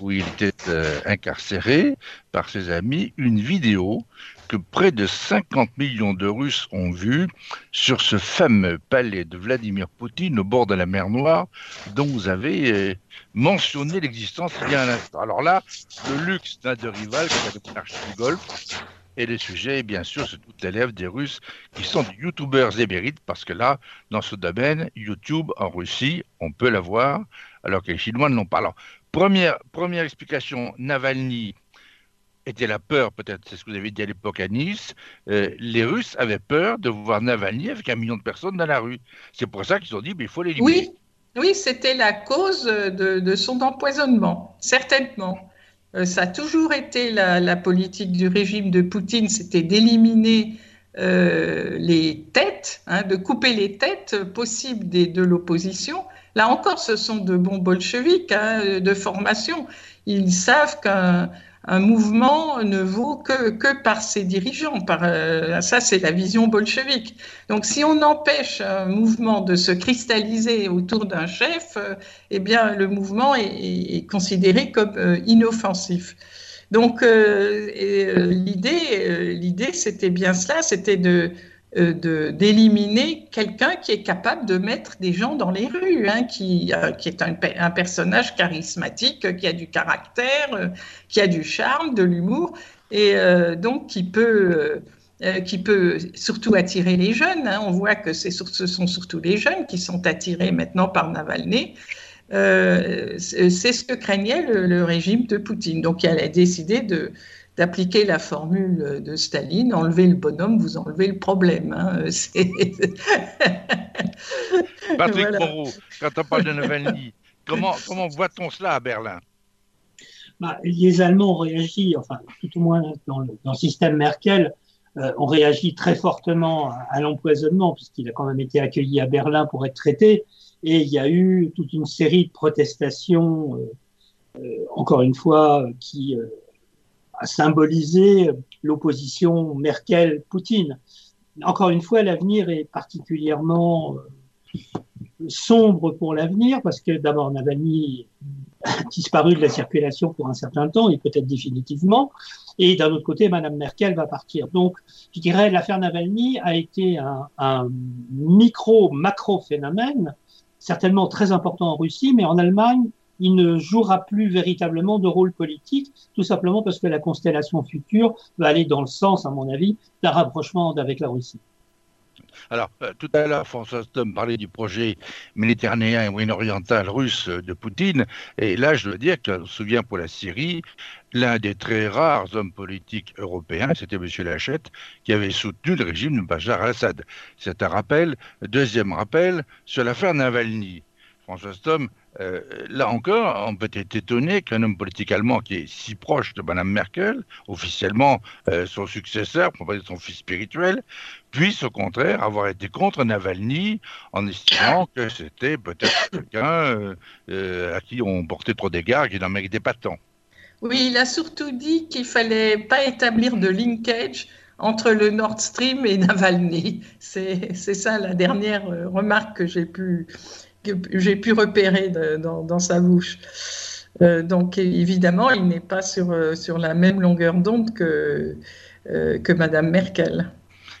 où il était euh, incarcéré par ses amis une vidéo que près de 50 millions de Russes ont vu sur ce fameux palais de Vladimir Poutine au bord de la mer Noire dont vous avez euh, mentionné l'existence il y a un instant. Alors là, le luxe n'a de rival que la du Golfe. Et le sujet, bien sûr, c'est toute l'élève des Russes qui sont des youtubeurs émérites, parce que là, dans ce domaine, YouTube en Russie, on peut l'avoir, alors que les Chinois ne l'ont pas. Alors, première, première explication, Navalny était la peur, peut-être, c'est ce que vous avez dit à l'époque à Nice, euh, les Russes avaient peur de voir Navalny avec un million de personnes dans la rue. C'est pour ça qu'ils ont dit, mais il faut l'éliminer. Oui, oui c'était la cause de, son empoisonnement, certainement. Euh, ça a toujours été la, politique du régime de Poutine, c'était d'éliminer euh, les têtes, hein, de couper les têtes possibles de l'opposition. Là encore, ce sont de bons bolcheviques hein, de formation. Ils savent qu'un un mouvement ne vaut que, que par ses dirigeants. Par, euh, ça, c'est la vision bolchevique. Donc, si on empêche un mouvement de se cristalliser autour d'un chef, euh, eh bien, le mouvement est, considéré comme euh, inoffensif. Donc, l'idée, l'idée, c'était bien cela, c'était de euh, d'éliminer quelqu'un qui est capable de mettre des gens dans les rues, hein, qui, euh, qui est un, un, personnage charismatique, qui a du caractère, euh, qui a du charme, de l'humour, et donc qui peut, qui peut surtout attirer les jeunes. Hein. On voit que ce sont surtout les jeunes qui sont attirés maintenant par Navalny. c'est ce que craignait le, le, régime de Poutine. Donc, il a décidé de, d'appliquer la formule de Staline, enlever le bonhomme, vous enlevez le problème. Hein. Patrick Moreau, quand on parle de Navalny, comment, comment voit-on cela à Berlin? Bah, Les Allemands ont réagi, enfin, tout au moins dans le, système Merkel, euh, ont réagi très fortement à, l'empoisonnement, puisqu'il a quand même été accueilli à Berlin pour être traité. Et il y a eu toute une série de protestations, euh, euh, encore une fois, qui à symboliser l'opposition Merkel-Poutine. Encore une fois, l'avenir est particulièrement euh, sombre pour l'avenir parce que d'abord Navalny a disparu de la circulation pour un certain temps et peut-être définitivement. Et d'un autre côté, Madame Merkel va partir. Donc, je dirais, l'affaire Navalny a été un, un micro-macro phénomène, certainement très important en Russie, mais en Allemagne, il ne jouera plus véritablement de rôle politique, tout simplement parce que la constellation future va aller dans le sens, à mon avis, d'un rapprochement avec la Russie. Alors, euh, tout à l'heure, François Stom parlait du projet méditerranéen et moyen-oriental russe de Poutine. Et là, je dois dire que je me souviens pour la Syrie, l'un des très rares hommes politiques européens, c'était M. Lachette, qui avait soutenu le régime de Bachar al-Assad. C'est un rappel. Deuxième rappel sur l'affaire Navalny. François Stom, euh, là encore, on peut être étonné qu'un homme politique allemand qui est si proche de Mme Merkel, officiellement euh, son successeur, pour pas dire son fils spirituel, puisse au contraire avoir été contre Navalny en estimant que c'était peut-être quelqu'un euh, à qui on portait trop d'égards qui n'en méritait pas tant. Oui, il a surtout dit qu'il fallait pas établir de linkage entre le Nord Stream et Navalny. C'est ça la dernière remarque que j'ai pu j'ai pu repérer dans, sa bouche. donc évidemment, il n'est pas sur, sur la même longueur d'onde que, que Madame Merkel.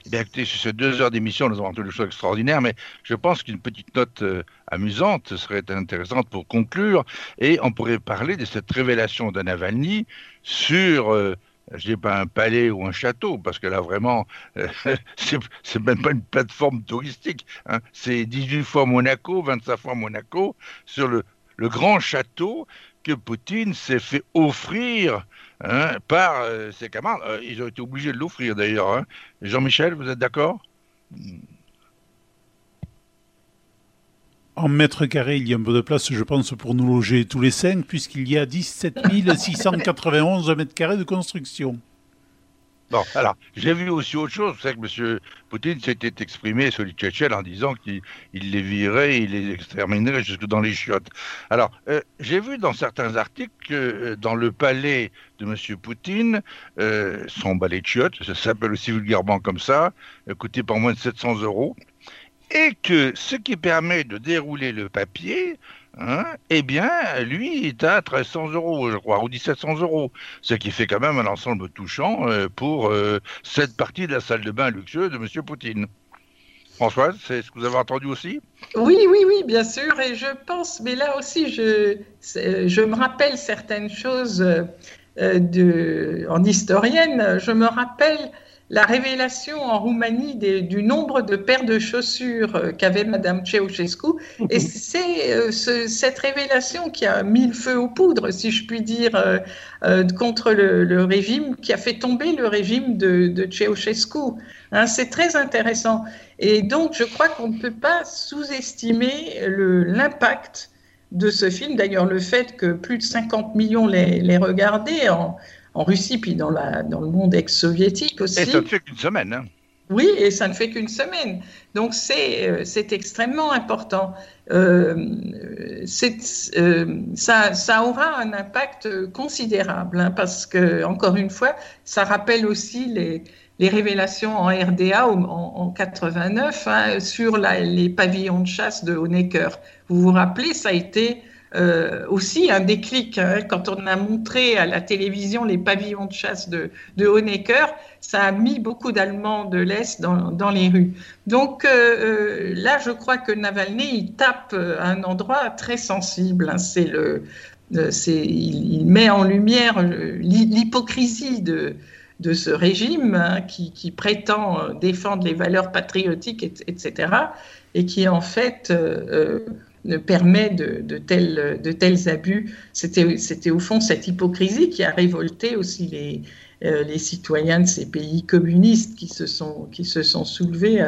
Eh bien, écoutez, sur ces deux heures d'émission, nous avons entendu des choses extraordinaires, mais je pense qu'une petite note amusante serait intéressante pour conclure, et on pourrait parler de cette révélation de Navalny sur je dis pas un palais ou un château, parce que là vraiment, euh, c'est même pas une plateforme touristique. Hein. C'est 18 fois Monaco, 25 fois Monaco, sur le, grand château que Poutine s'est fait offrir hein, par euh, ses camarades. Euh, ils ont été obligés de l'offrir d'ailleurs. Hein. Jean-Michel, vous êtes d'accord? En mètres carrés, il y a un peu de place, je pense, pour nous loger tous les cinq, puisqu'il y a 17 691 mètres carrés de construction. Bon, alors, j'ai vu aussi autre chose. C'est que M. Poutine s'était exprimé sur les Tchétchènes en disant qu'il les virait, il les exterminerait jusque dans les chiottes. Alors, euh, j'ai vu dans certains articles que euh, dans le palais de M. Poutine, euh, son balai de chiottes, ça s'appelle aussi vulgairement comme ça, coûtait pas moins de 700 euros et que ce qui permet de dérouler le papier, hein, eh bien, lui, est à 1300 euros, je crois, ou 1700 euros, ce qui fait quand même un ensemble touchant euh, pour euh, cette partie de la salle de bain luxueuse de M. Poutine. Françoise, c'est ce que vous avez entendu aussi? Oui, oui, oui, bien sûr. Et je pense, mais là aussi, je, me rappelle certaines choses euh, de, en historienne. Je me rappelle la révélation en Roumanie du nombre de paires de chaussures euh, qu'avait Madame Ceausescu. Et c'est euh, cette révélation qui a mis le feu aux poudres, si je puis dire, euh, contre le, régime, qui a fait tomber le régime de, de Ceausescu. Hein, c'est très intéressant. Et donc, je crois qu'on ne peut pas sous-estimer l'impact de ce film. D'ailleurs, le fait que plus de 50 millions l'aient regardé en en Russie, puis dans, la, dans le monde ex-soviétique aussi. Et ça ne fait qu'une semaine. Hein. Oui, et ça ne fait qu'une semaine. Donc c'est euh, extrêmement important. Euh, euh, ça, ça aura un impact considérable, hein, parce que, encore une fois, ça rappelle aussi les, les révélations en RDA en, en 89 hein, sur les pavillons de chasse de Honecker. Vous vous rappelez, ça a été euh, aussi un déclic. Hein. quand on a montré à la télévision les pavillons de chasse de, de Honecker, ça a mis beaucoup d'Allemands de l'Est dans, dans, les rues. Donc euh, euh, là, je crois que Navalny, il tape un endroit très sensible. Hein. c'est le, c'est, il, met en lumière l'hypocrisie de, de ce régime hein, qui, prétend défendre les valeurs patriotiques, etc., et qui en fait permet de, tels, abus. C'était au fond cette hypocrisie qui a révolté aussi les, euh, citoyens de ces pays communistes qui se sont, soulevés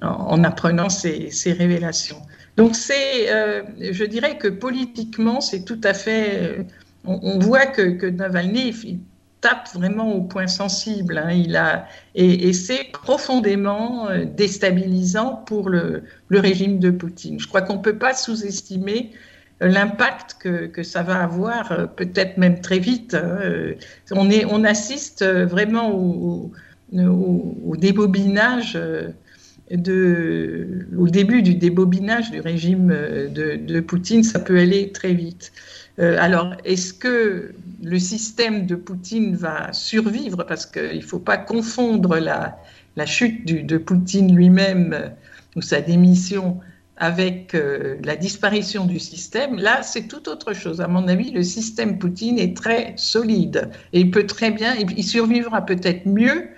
en apprenant ces, révélations. Donc euh, je dirais que politiquement, c'est tout à fait... On, voit que Navalny tape vraiment au point sensible. Hein. Il a, et, c'est profondément euh, déstabilisant pour le, régime de Poutine. Je crois qu'on ne peut pas sous-estimer euh, l'impact que, ça va avoir, euh, peut-être même très vite. Hein. On, est, on assiste vraiment au, au, débobinage. De, au début du débobinage du régime de, de Poutine, ça peut aller très vite. alors, est-ce que le système de Poutine va survivre parce qu'il ne faut pas confondre la, la chute de Poutine lui-même euh, ou sa démission avec euh, la disparition du système, là, c'est tout autre chose. À mon avis, le système Poutine est très solide et il peut très bien, il survivra peut-être mieux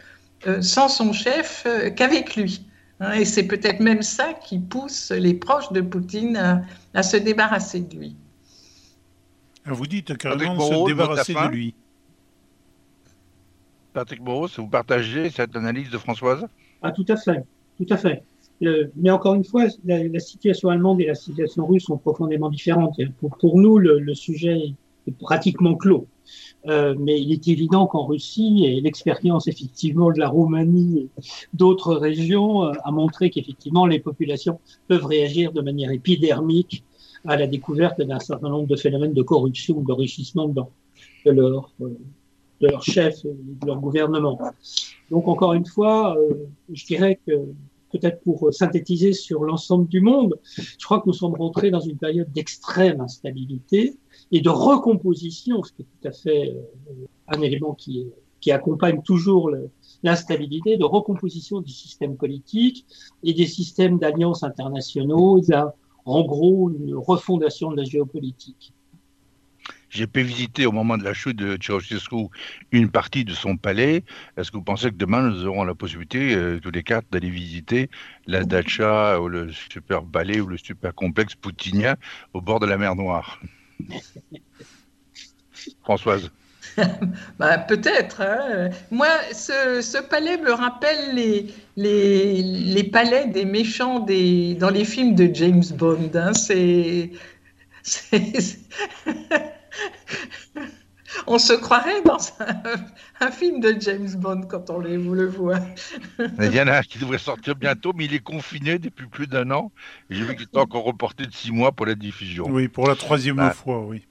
euh, sans son chef qu'avec lui. Hein. et c'est peut-être même ça qui pousse les proches de Poutine à se débarrasser de lui. Vous dites carrément se débarrasser de lui. Patrick Boros, vous partagez cette analyse de Françoise? Ah, tout à fait, tout à fait. Euh, mais encore une fois, la, situation allemande et la situation russe sont profondément différentes. Pour, pour nous, le, sujet est pratiquement clos. Euh, mais il est évident qu'en Russie, et l'expérience effectivement de la Roumanie et d'autres régions euh, a montré qu'effectivement les populations peuvent réagir de manière épidermique à la découverte d'un certain nombre de phénomènes de corruption ou d'enrichissement de, leur, de leur chef et de leur gouvernement. Donc encore une fois, euh, je dirais que peut-être pour synthétiser sur l'ensemble du monde, je crois que nous sommes rentrés dans une période d'extrême instabilité et de recomposition, ce qui est tout à fait euh, un élément qui, qui accompagne toujours l'instabilité, de recomposition du système politique et des systèmes d'alliances internationaux. En gros une refondation de la géopolitique. J'ai pu visiter au moment de la chute de Ceausescu une partie de son palais. Est-ce que vous pensez que demain nous aurons la possibilité, euh, tous les quatre, d'aller visiter la dacha ou le super palais ou le super complexe poutinien au bord de la mer Noire? Françoise bah, Peut-être. Hein. Moi, ce, palais me rappelle les, les, les, palais des méchants des, dans les films de James Bond. Hein. C'est. on se croirait dans un, film de James Bond quand on les, vous le voit. Il y en a un qui devrait sortir bientôt, mais il est confiné depuis plus d'un an. J'ai vu qu'il est encore reporté de six mois pour la diffusion. Oui, pour la troisième bah. fois, oui.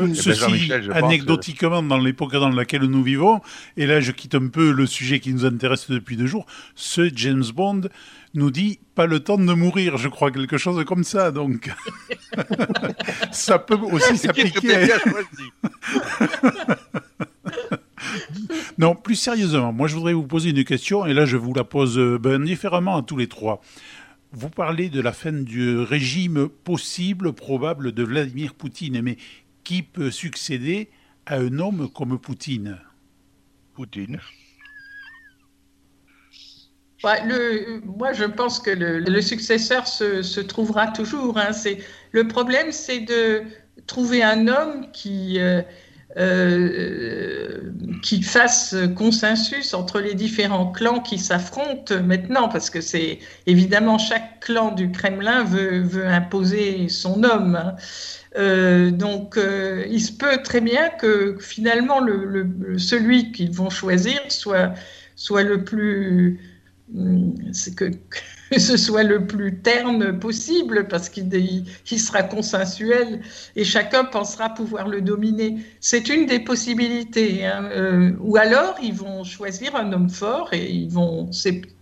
Euh, ceci, anecdotiquement, dans l'époque dans laquelle nous vivons, et là je quitte un peu le sujet qui nous intéresse depuis deux jours, ce James Bond nous dit pas le temps de mourir, je crois, quelque chose comme ça, donc ça peut aussi s'appliquer. non, plus sérieusement, moi je voudrais vous poser une question, et là je vous la pose euh, ben, différemment à tous les trois. Vous parlez de la fin du régime possible, probable de Vladimir Poutine, mais qui peut succéder à un homme comme Poutine Poutine. le, moi, je pense que le, successeur se, trouvera toujours. Hein. le problème, c'est de trouver un homme qui, euh, euh, qui fasse consensus entre les différents clans qui s'affrontent maintenant, parce que c'est évidemment chaque clan du Kremlin veut, veut imposer son homme. Hein. Euh, donc, euh, il se peut très bien que finalement le, celui qu'ils vont choisir soit, le plus, hum, que, que, ce soit le plus terne possible parce qu'il il sera consensuel et chacun pensera pouvoir le dominer. C'est une des possibilités. Hein. Euh, ou alors, ils vont choisir un homme fort et ils vont,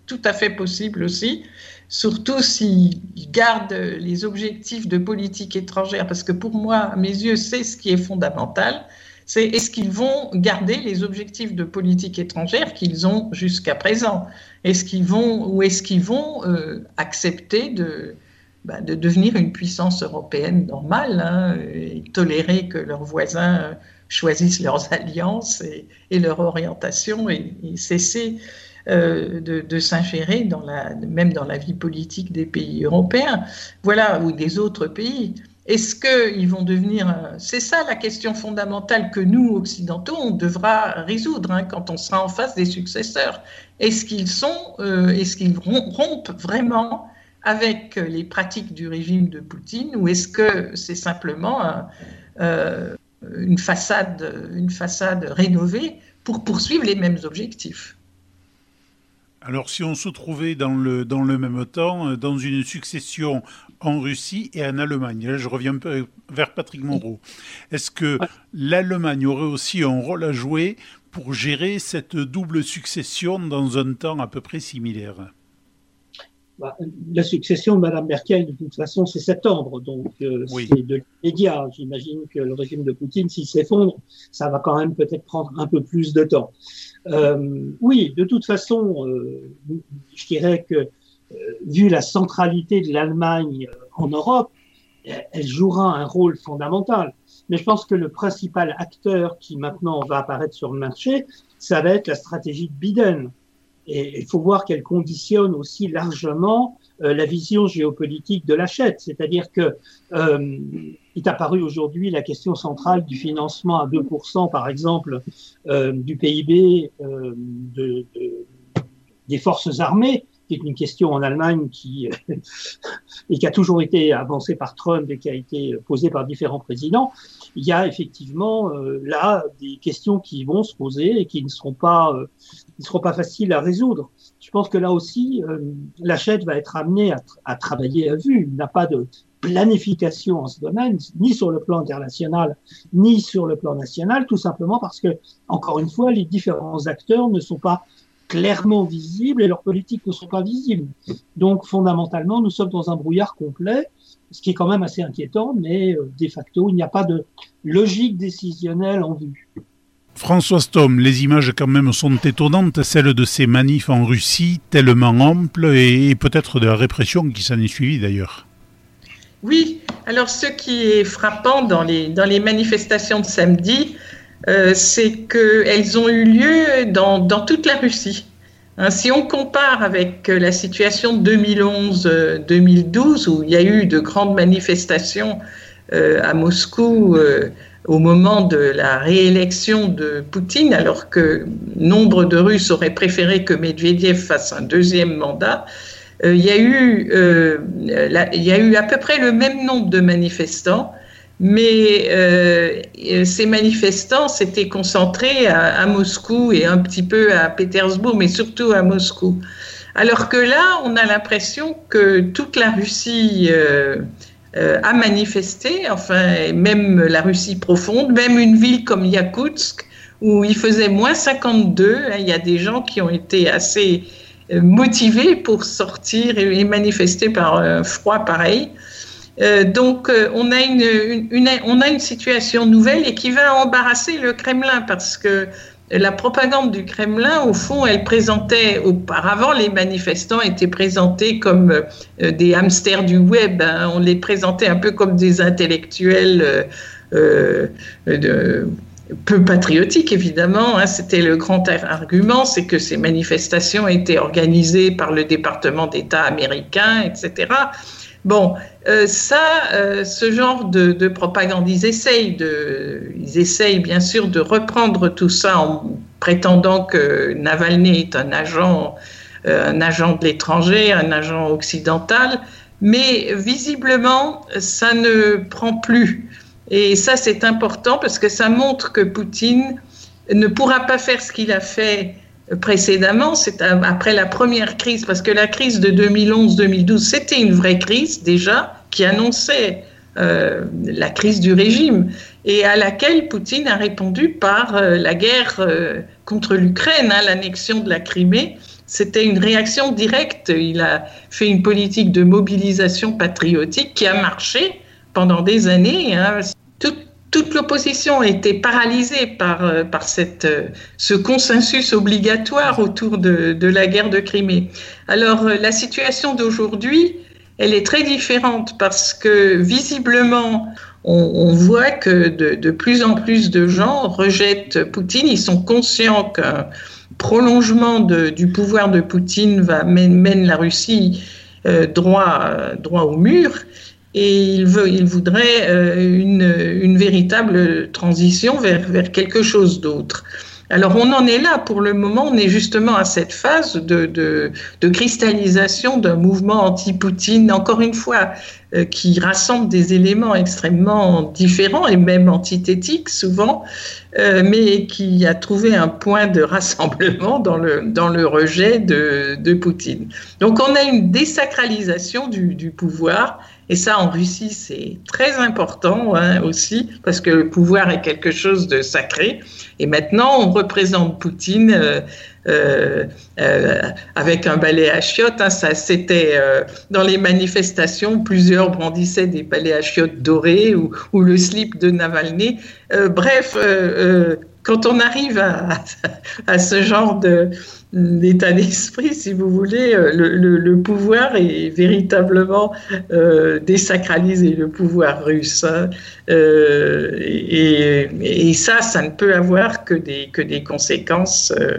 tout à fait possible aussi surtout s'ils gardent les objectifs de politique étrangère, parce que pour moi, à mes yeux, c'est ce qui est fondamental, c'est est-ce qu'ils vont garder les objectifs de politique étrangère qu'ils ont jusqu'à présent? Est-ce qu'ils vont ou est-ce qu'ils vont euh, accepter de, bah, de devenir une puissance européenne normale hein, et tolérer que leurs voisins choisissent leurs alliances et, leur orientation et cesser euh, de, la, même dans la vie politique des pays européens, voilà, ou des autres pays. Est-ce qu'ils vont devenir... C'est ça la question fondamentale que nous, occidentaux, on devra résoudre hein, quand on sera en face des successeurs. Est-ce qu'ils sont, euh, est-ce qu'ils rompent vraiment avec les pratiques du régime de Poutine ou est-ce que c'est simplement euh, une, façade, une façade rénovée pour poursuivre les mêmes objectifs? Alors si on se trouvait dans le, dans le même temps, euh, dans une succession en Russie et en Allemagne, là je reviens un peu vers Patrick Moreau, est-ce que l'Allemagne aurait aussi un rôle à jouer pour gérer cette double succession dans un temps à peu près similaire? Bah, la succession de Mme Merkel, de toute façon, c'est septembre, donc euh, c'est de l'immédiat. J'imagine que le régime de Poutine, s'il s'effondre, ça va quand même peut-être prendre un peu plus de temps. Euh, oui, de toute façon, euh, je dirais que euh, vu la centralité de l'Allemagne en Europe, elle jouera un rôle fondamental. Mais je pense que le principal acteur qui maintenant va apparaître sur le marché, ça va être la stratégie de Biden. Et il faut voir qu'elle conditionne aussi largement la vision géopolitique de l'achète. C'est-à-dire que euh, est apparu aujourd'hui la question centrale du financement à 2%, par exemple, euh, du PIB euh, de, de, des forces armées, qui une question en Allemagne qui et qui a toujours été avancée par Trump et qui a été posée par différents présidents. Il y a effectivement euh, là des questions qui vont se poser et qui ne seront pas ne seront pas faciles à résoudre. Je pense que là aussi, euh, l'achète va être amené à, à, travailler à vue. Il n'a pas de planification en ce domaine, ni sur le plan international, ni sur le plan national, tout simplement parce que, encore une fois, les différents acteurs ne sont pas clairement visibles et leurs politiques ne sont pas visibles. Donc fondamentalement, nous sommes dans un brouillard complet, ce qui est quand même assez inquiétant, mais euh, de facto, il n'y a pas de logique décisionnelle en vue. François Stom, les images quand même sont étonnantes, celles de ces manifs en Russie, tellement amples, et peut-être de la répression qui s'en est suivie d'ailleurs. Oui, alors ce qui est frappant dans les, dans les manifestations de samedi, euh, c'est qu'elles ont eu lieu dans, toute la Russie. Hein, si on compare avec euh, la situation de 2011-2012, euh, où il y a eu de grandes manifestations à Moscou au moment de la réélection de Poutine, alors que nombre de Russes auraient préféré que Medvedev fasse un deuxième mandat, il y a eu à peu près le même nombre de manifestants mais euh, ces manifestants s'étaient concentrés à, Moscou et un petit peu à Pétersbourg, mais surtout à Moscou. Alors que là, on a l'impression que toute la Russie euh, euh, a manifesté, enfin, même la Russie profonde, même une ville comme Yakoutsk, où il faisait moins 52, hein, il y a des gens qui ont été assez motivés pour sortir et manifester par un froid pareil. Euh, donc, euh, on, a une, on a une situation nouvelle et qui va embarrasser le Kremlin parce que la propagande du Kremlin, au fond, elle présentait auparavant, les manifestants étaient présentés comme euh, des hamsters du web. Hein. on les présentait un peu comme des intellectuels peu patriotiques, évidemment. Hein. C'était le grand argument, c'est que ces manifestations étaient organisées par le département d'État américain, etc. Bon, euh, ça, euh, ce genre de, propagande, ils essayent, de, ils essayent bien sûr de reprendre tout ça en prétendant que Navalny est un agent, euh, un agent de l'étranger, un agent occidental, mais visiblement, ça ne prend plus. Et ça, c'est important parce que ça montre que Poutine ne pourra pas faire ce qu'il a fait précédemment, c'est après la première crise, parce que la crise de 2011-2012, c'était une vraie crise déjà qui annonçait euh, la crise du régime et à laquelle Poutine a répondu par euh, la guerre euh, contre l'Ukraine, hein, l'annexion de la Crimée. C'était une réaction directe. Il a fait une politique de mobilisation patriotique qui a marché pendant des années. Hein l'opposition était paralysée par, euh, par cette, euh, ce consensus obligatoire autour de, de la guerre de Crimée. Alors euh, la situation d'aujourd'hui, elle est très différente parce que visiblement, on, on voit que de, de, plus en plus de gens rejettent Poutine. Ils sont conscients qu'un prolongement de, du pouvoir de Poutine va mène, la Russie droit, droit au mur et il, veut, il voudrait euh, une, une, véritable transition vers, vers quelque chose d'autre. Alors on en est là pour le moment, on est justement à cette phase de, de, de cristallisation d'un mouvement anti-Poutine, encore une fois, euh, qui rassemble des éléments extrêmement différents et même antithétiques souvent, euh, mais qui a trouvé un point de rassemblement dans le, dans le rejet de, de Poutine. Donc on a une désacralisation du, du pouvoir et ça, en Russie, c'est très important hein, aussi, parce que le pouvoir est quelque chose de sacré. Et maintenant, on représente Poutine euh, euh, euh avec un balai à chiottes. Hein, ça, c'était dans les manifestations, plusieurs brandissaient des balais à chiottes dorés ou, le slip de Navalny. Bref, quand on arrive à, ce genre de l'état d'esprit, si vous voulez, euh, le, pouvoir est véritablement euh, désacralisé, le pouvoir russe. Hein. Euh, et, ça, ça ne peut avoir que des, que des conséquences, euh,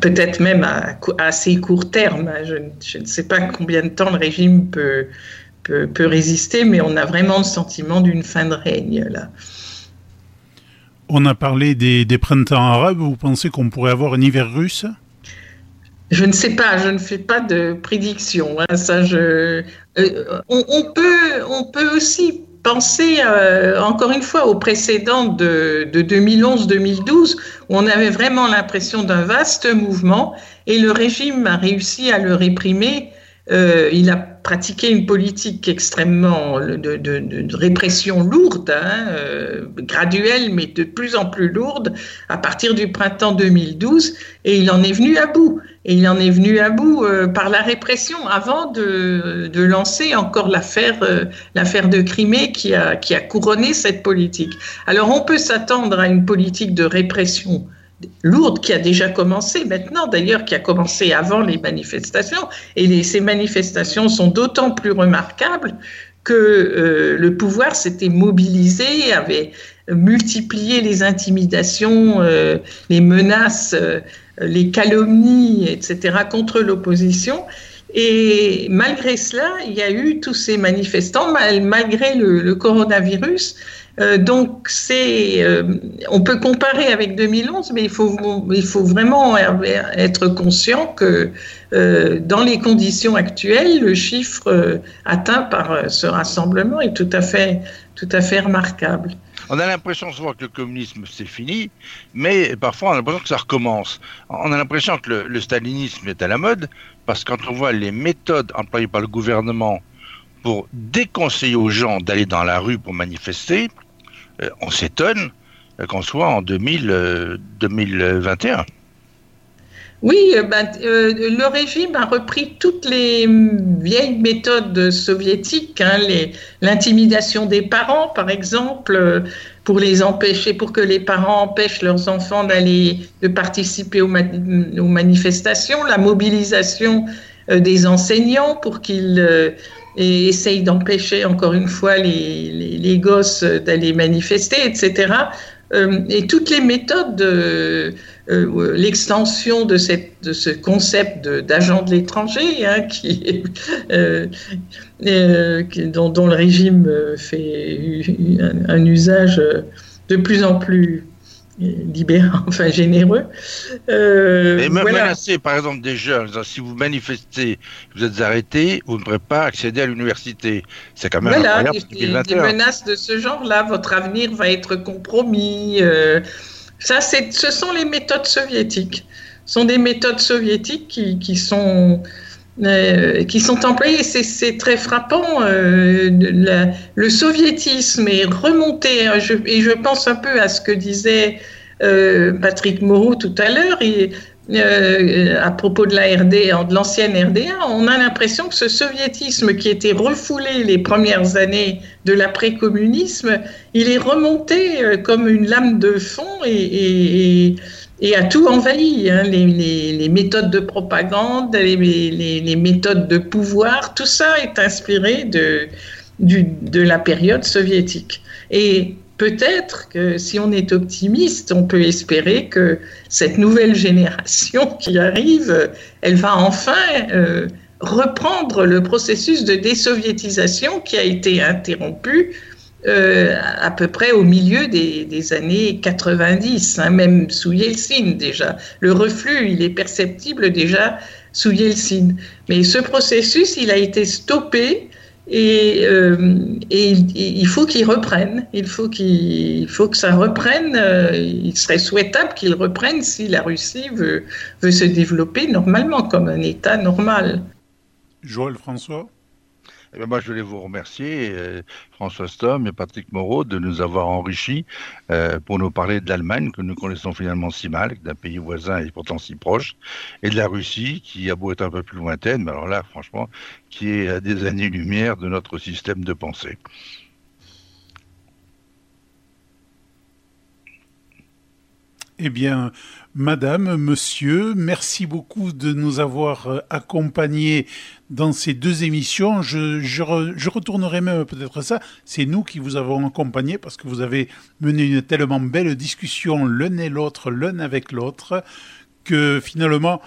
peut-être même à, assez court terme. Hein. Je, je, ne sais pas combien de temps le régime peut, peut, peut résister, mais on a vraiment le sentiment d'une fin de règne là. On a parlé des, des printemps arabes. Vous pensez qu'on pourrait avoir un hiver russe? Je ne sais pas, je ne fais pas de prédiction. Hein, ça, euh, on, peut, on peut aussi penser, euh, encore une fois, au précédent de, de 2011-2012, où on avait vraiment l'impression d'un vaste mouvement, et le régime a réussi à le réprimer. Euh, il a pratiqué une politique extrêmement de, répression lourde, hein, euh, graduelle, mais de plus en plus lourde, à partir du printemps 2012, et il en est venu à bout. Et il en est venu à bout euh, par la répression avant de, lancer encore l'affaire euh, de Crimée qui a couronné cette politique. Alors on peut s'attendre à une politique de répression lourde qui a déjà commencé maintenant, d'ailleurs, qui a commencé avant les manifestations. Et ces manifestations sont d'autant plus remarquables que euh, le pouvoir s'était mobilisé, avait multiplié les intimidations, euh, les menaces, euh, les calomnies, etc., contre l'opposition. Et malgré cela, il y a eu tous ces manifestants, malgré le coronavirus, euh, donc c'est, euh, on peut comparer avec 2011, mais il faut, il faut vraiment être conscient que euh, dans les conditions actuelles, le chiffre atteint par ce rassemblement est tout à fait, tout à fait remarquable. On a l'impression souvent que le communisme c'est fini, mais parfois on a l'impression que ça recommence. On a l'impression que le, le stalinisme est à la mode, parce que quand on voit les méthodes employées par le gouvernement pour déconseiller aux gens d'aller dans la rue pour manifester, on s'étonne qu'on soit en 2000, 2021. Euh, oui, euh, ben, le régime a repris toutes les vieilles méthodes soviétiques, hein, l'intimidation des parents, par exemple, pour les empêcher, pour que les parents empêchent leurs enfants d'aller, de participer aux, manifestations, la mobilisation des enseignants pour qu'ils et essaye d'empêcher encore une fois les, les, gosses d'aller manifester, etc. Euh, et toutes les méthodes, de, euh, l'extension de, de ce concept d'agent de, l'étranger, hein, euh, dont, le régime fait un usage de plus en plus libérant, enfin généreux. Euh, Mais menacer, par exemple, des jeunes, si vous manifestez, vous êtes arrêté, vous ne pourrez pas accéder à l'université. C'est quand même voilà, des, des, menaces de ce genre-là, votre avenir va être compromis. Euh, ça, c'est, ce sont les méthodes soviétiques. Ce sont des méthodes soviétiques qui, qui sont euh, qui sont employés. C'est très frappant. Euh, le soviétisme est remonté, hein, et je pense un peu à ce que disait euh, Patrick Moreau tout à l'heure. à propos de la de l'ancienne RDA, on a l'impression que ce soviétisme qui était refoulé les premières années de l'après-communisme, il est remonté comme une lame de fond et a tout envahi, hein, les, méthodes de propagande, les, méthodes de pouvoir, tout ça est inspiré de, de la période soviétique. Et peut-être que si on est optimiste, on peut espérer que cette nouvelle génération qui arrive, elle va enfin euh, reprendre le processus de désoviétisation qui a été interrompu euh, à peu près au milieu des, années 90, hein, même sous Yeltsin déjà. Le reflux, il est perceptible déjà sous Yeltsin. Mais ce processus, il a été stoppé et, euh, il faut qu'il reprenne. Il faut, faut que ça reprenne. Euh, il serait souhaitable qu'il reprenne si la Russie veut, veut se développer normalement, comme un État normal. Joël François? Eh ben, moi, je voulais vous remercier, euh, François Stom et Patrick Moreau, de nous avoir enrichis euh, pour nous parler de l'Allemagne, que nous connaissons finalement si mal, d'un pays voisin et pourtant si proche, et de la Russie, qui a beau être un peu plus lointaine, mais alors là, franchement, qui est à des années-lumière de notre système de pensée. Eh bien, Madame, Monsieur, merci beaucoup de nous avoir euh, accompagnés dans ces deux émissions. Je, retournerai même peut-être ça. C'est nous qui vous avons accompagnés parce que vous avez mené une tellement belle discussion l'un et l'autre, l'un avec l'autre, que finalement,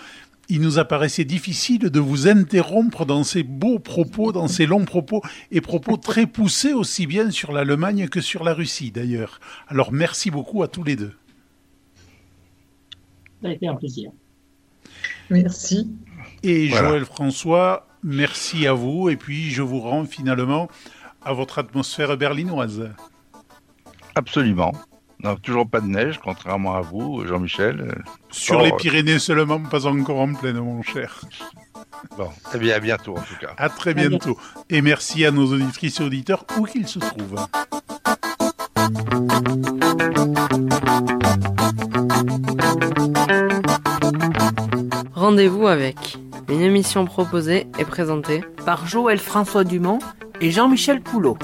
il nous apparaissait difficile de vous interrompre dans ces beaux propos, dans ces longs propos, et propos très poussés aussi bien sur l'Allemagne que sur la Russie d'ailleurs. Alors merci beaucoup à tous les deux. Ça a été un plaisir. Merci. Et Joël François, merci à vous. Et puis, je vous rends finalement à votre atmosphère berlinoise. Absolument. Non, toujours pas de neige, contrairement à vous, Jean-Michel. Sur les Pyrénées seulement, pas encore en pleine, mon cher. Bon, très bien, à bientôt en tout cas. À très bientôt. Et merci à nos auditrices et auditeurs où qu'ils se trouvent. Rendez-vous avec une émission proposée et présentée par Joël François Dumont et Jean-Michel Poulot.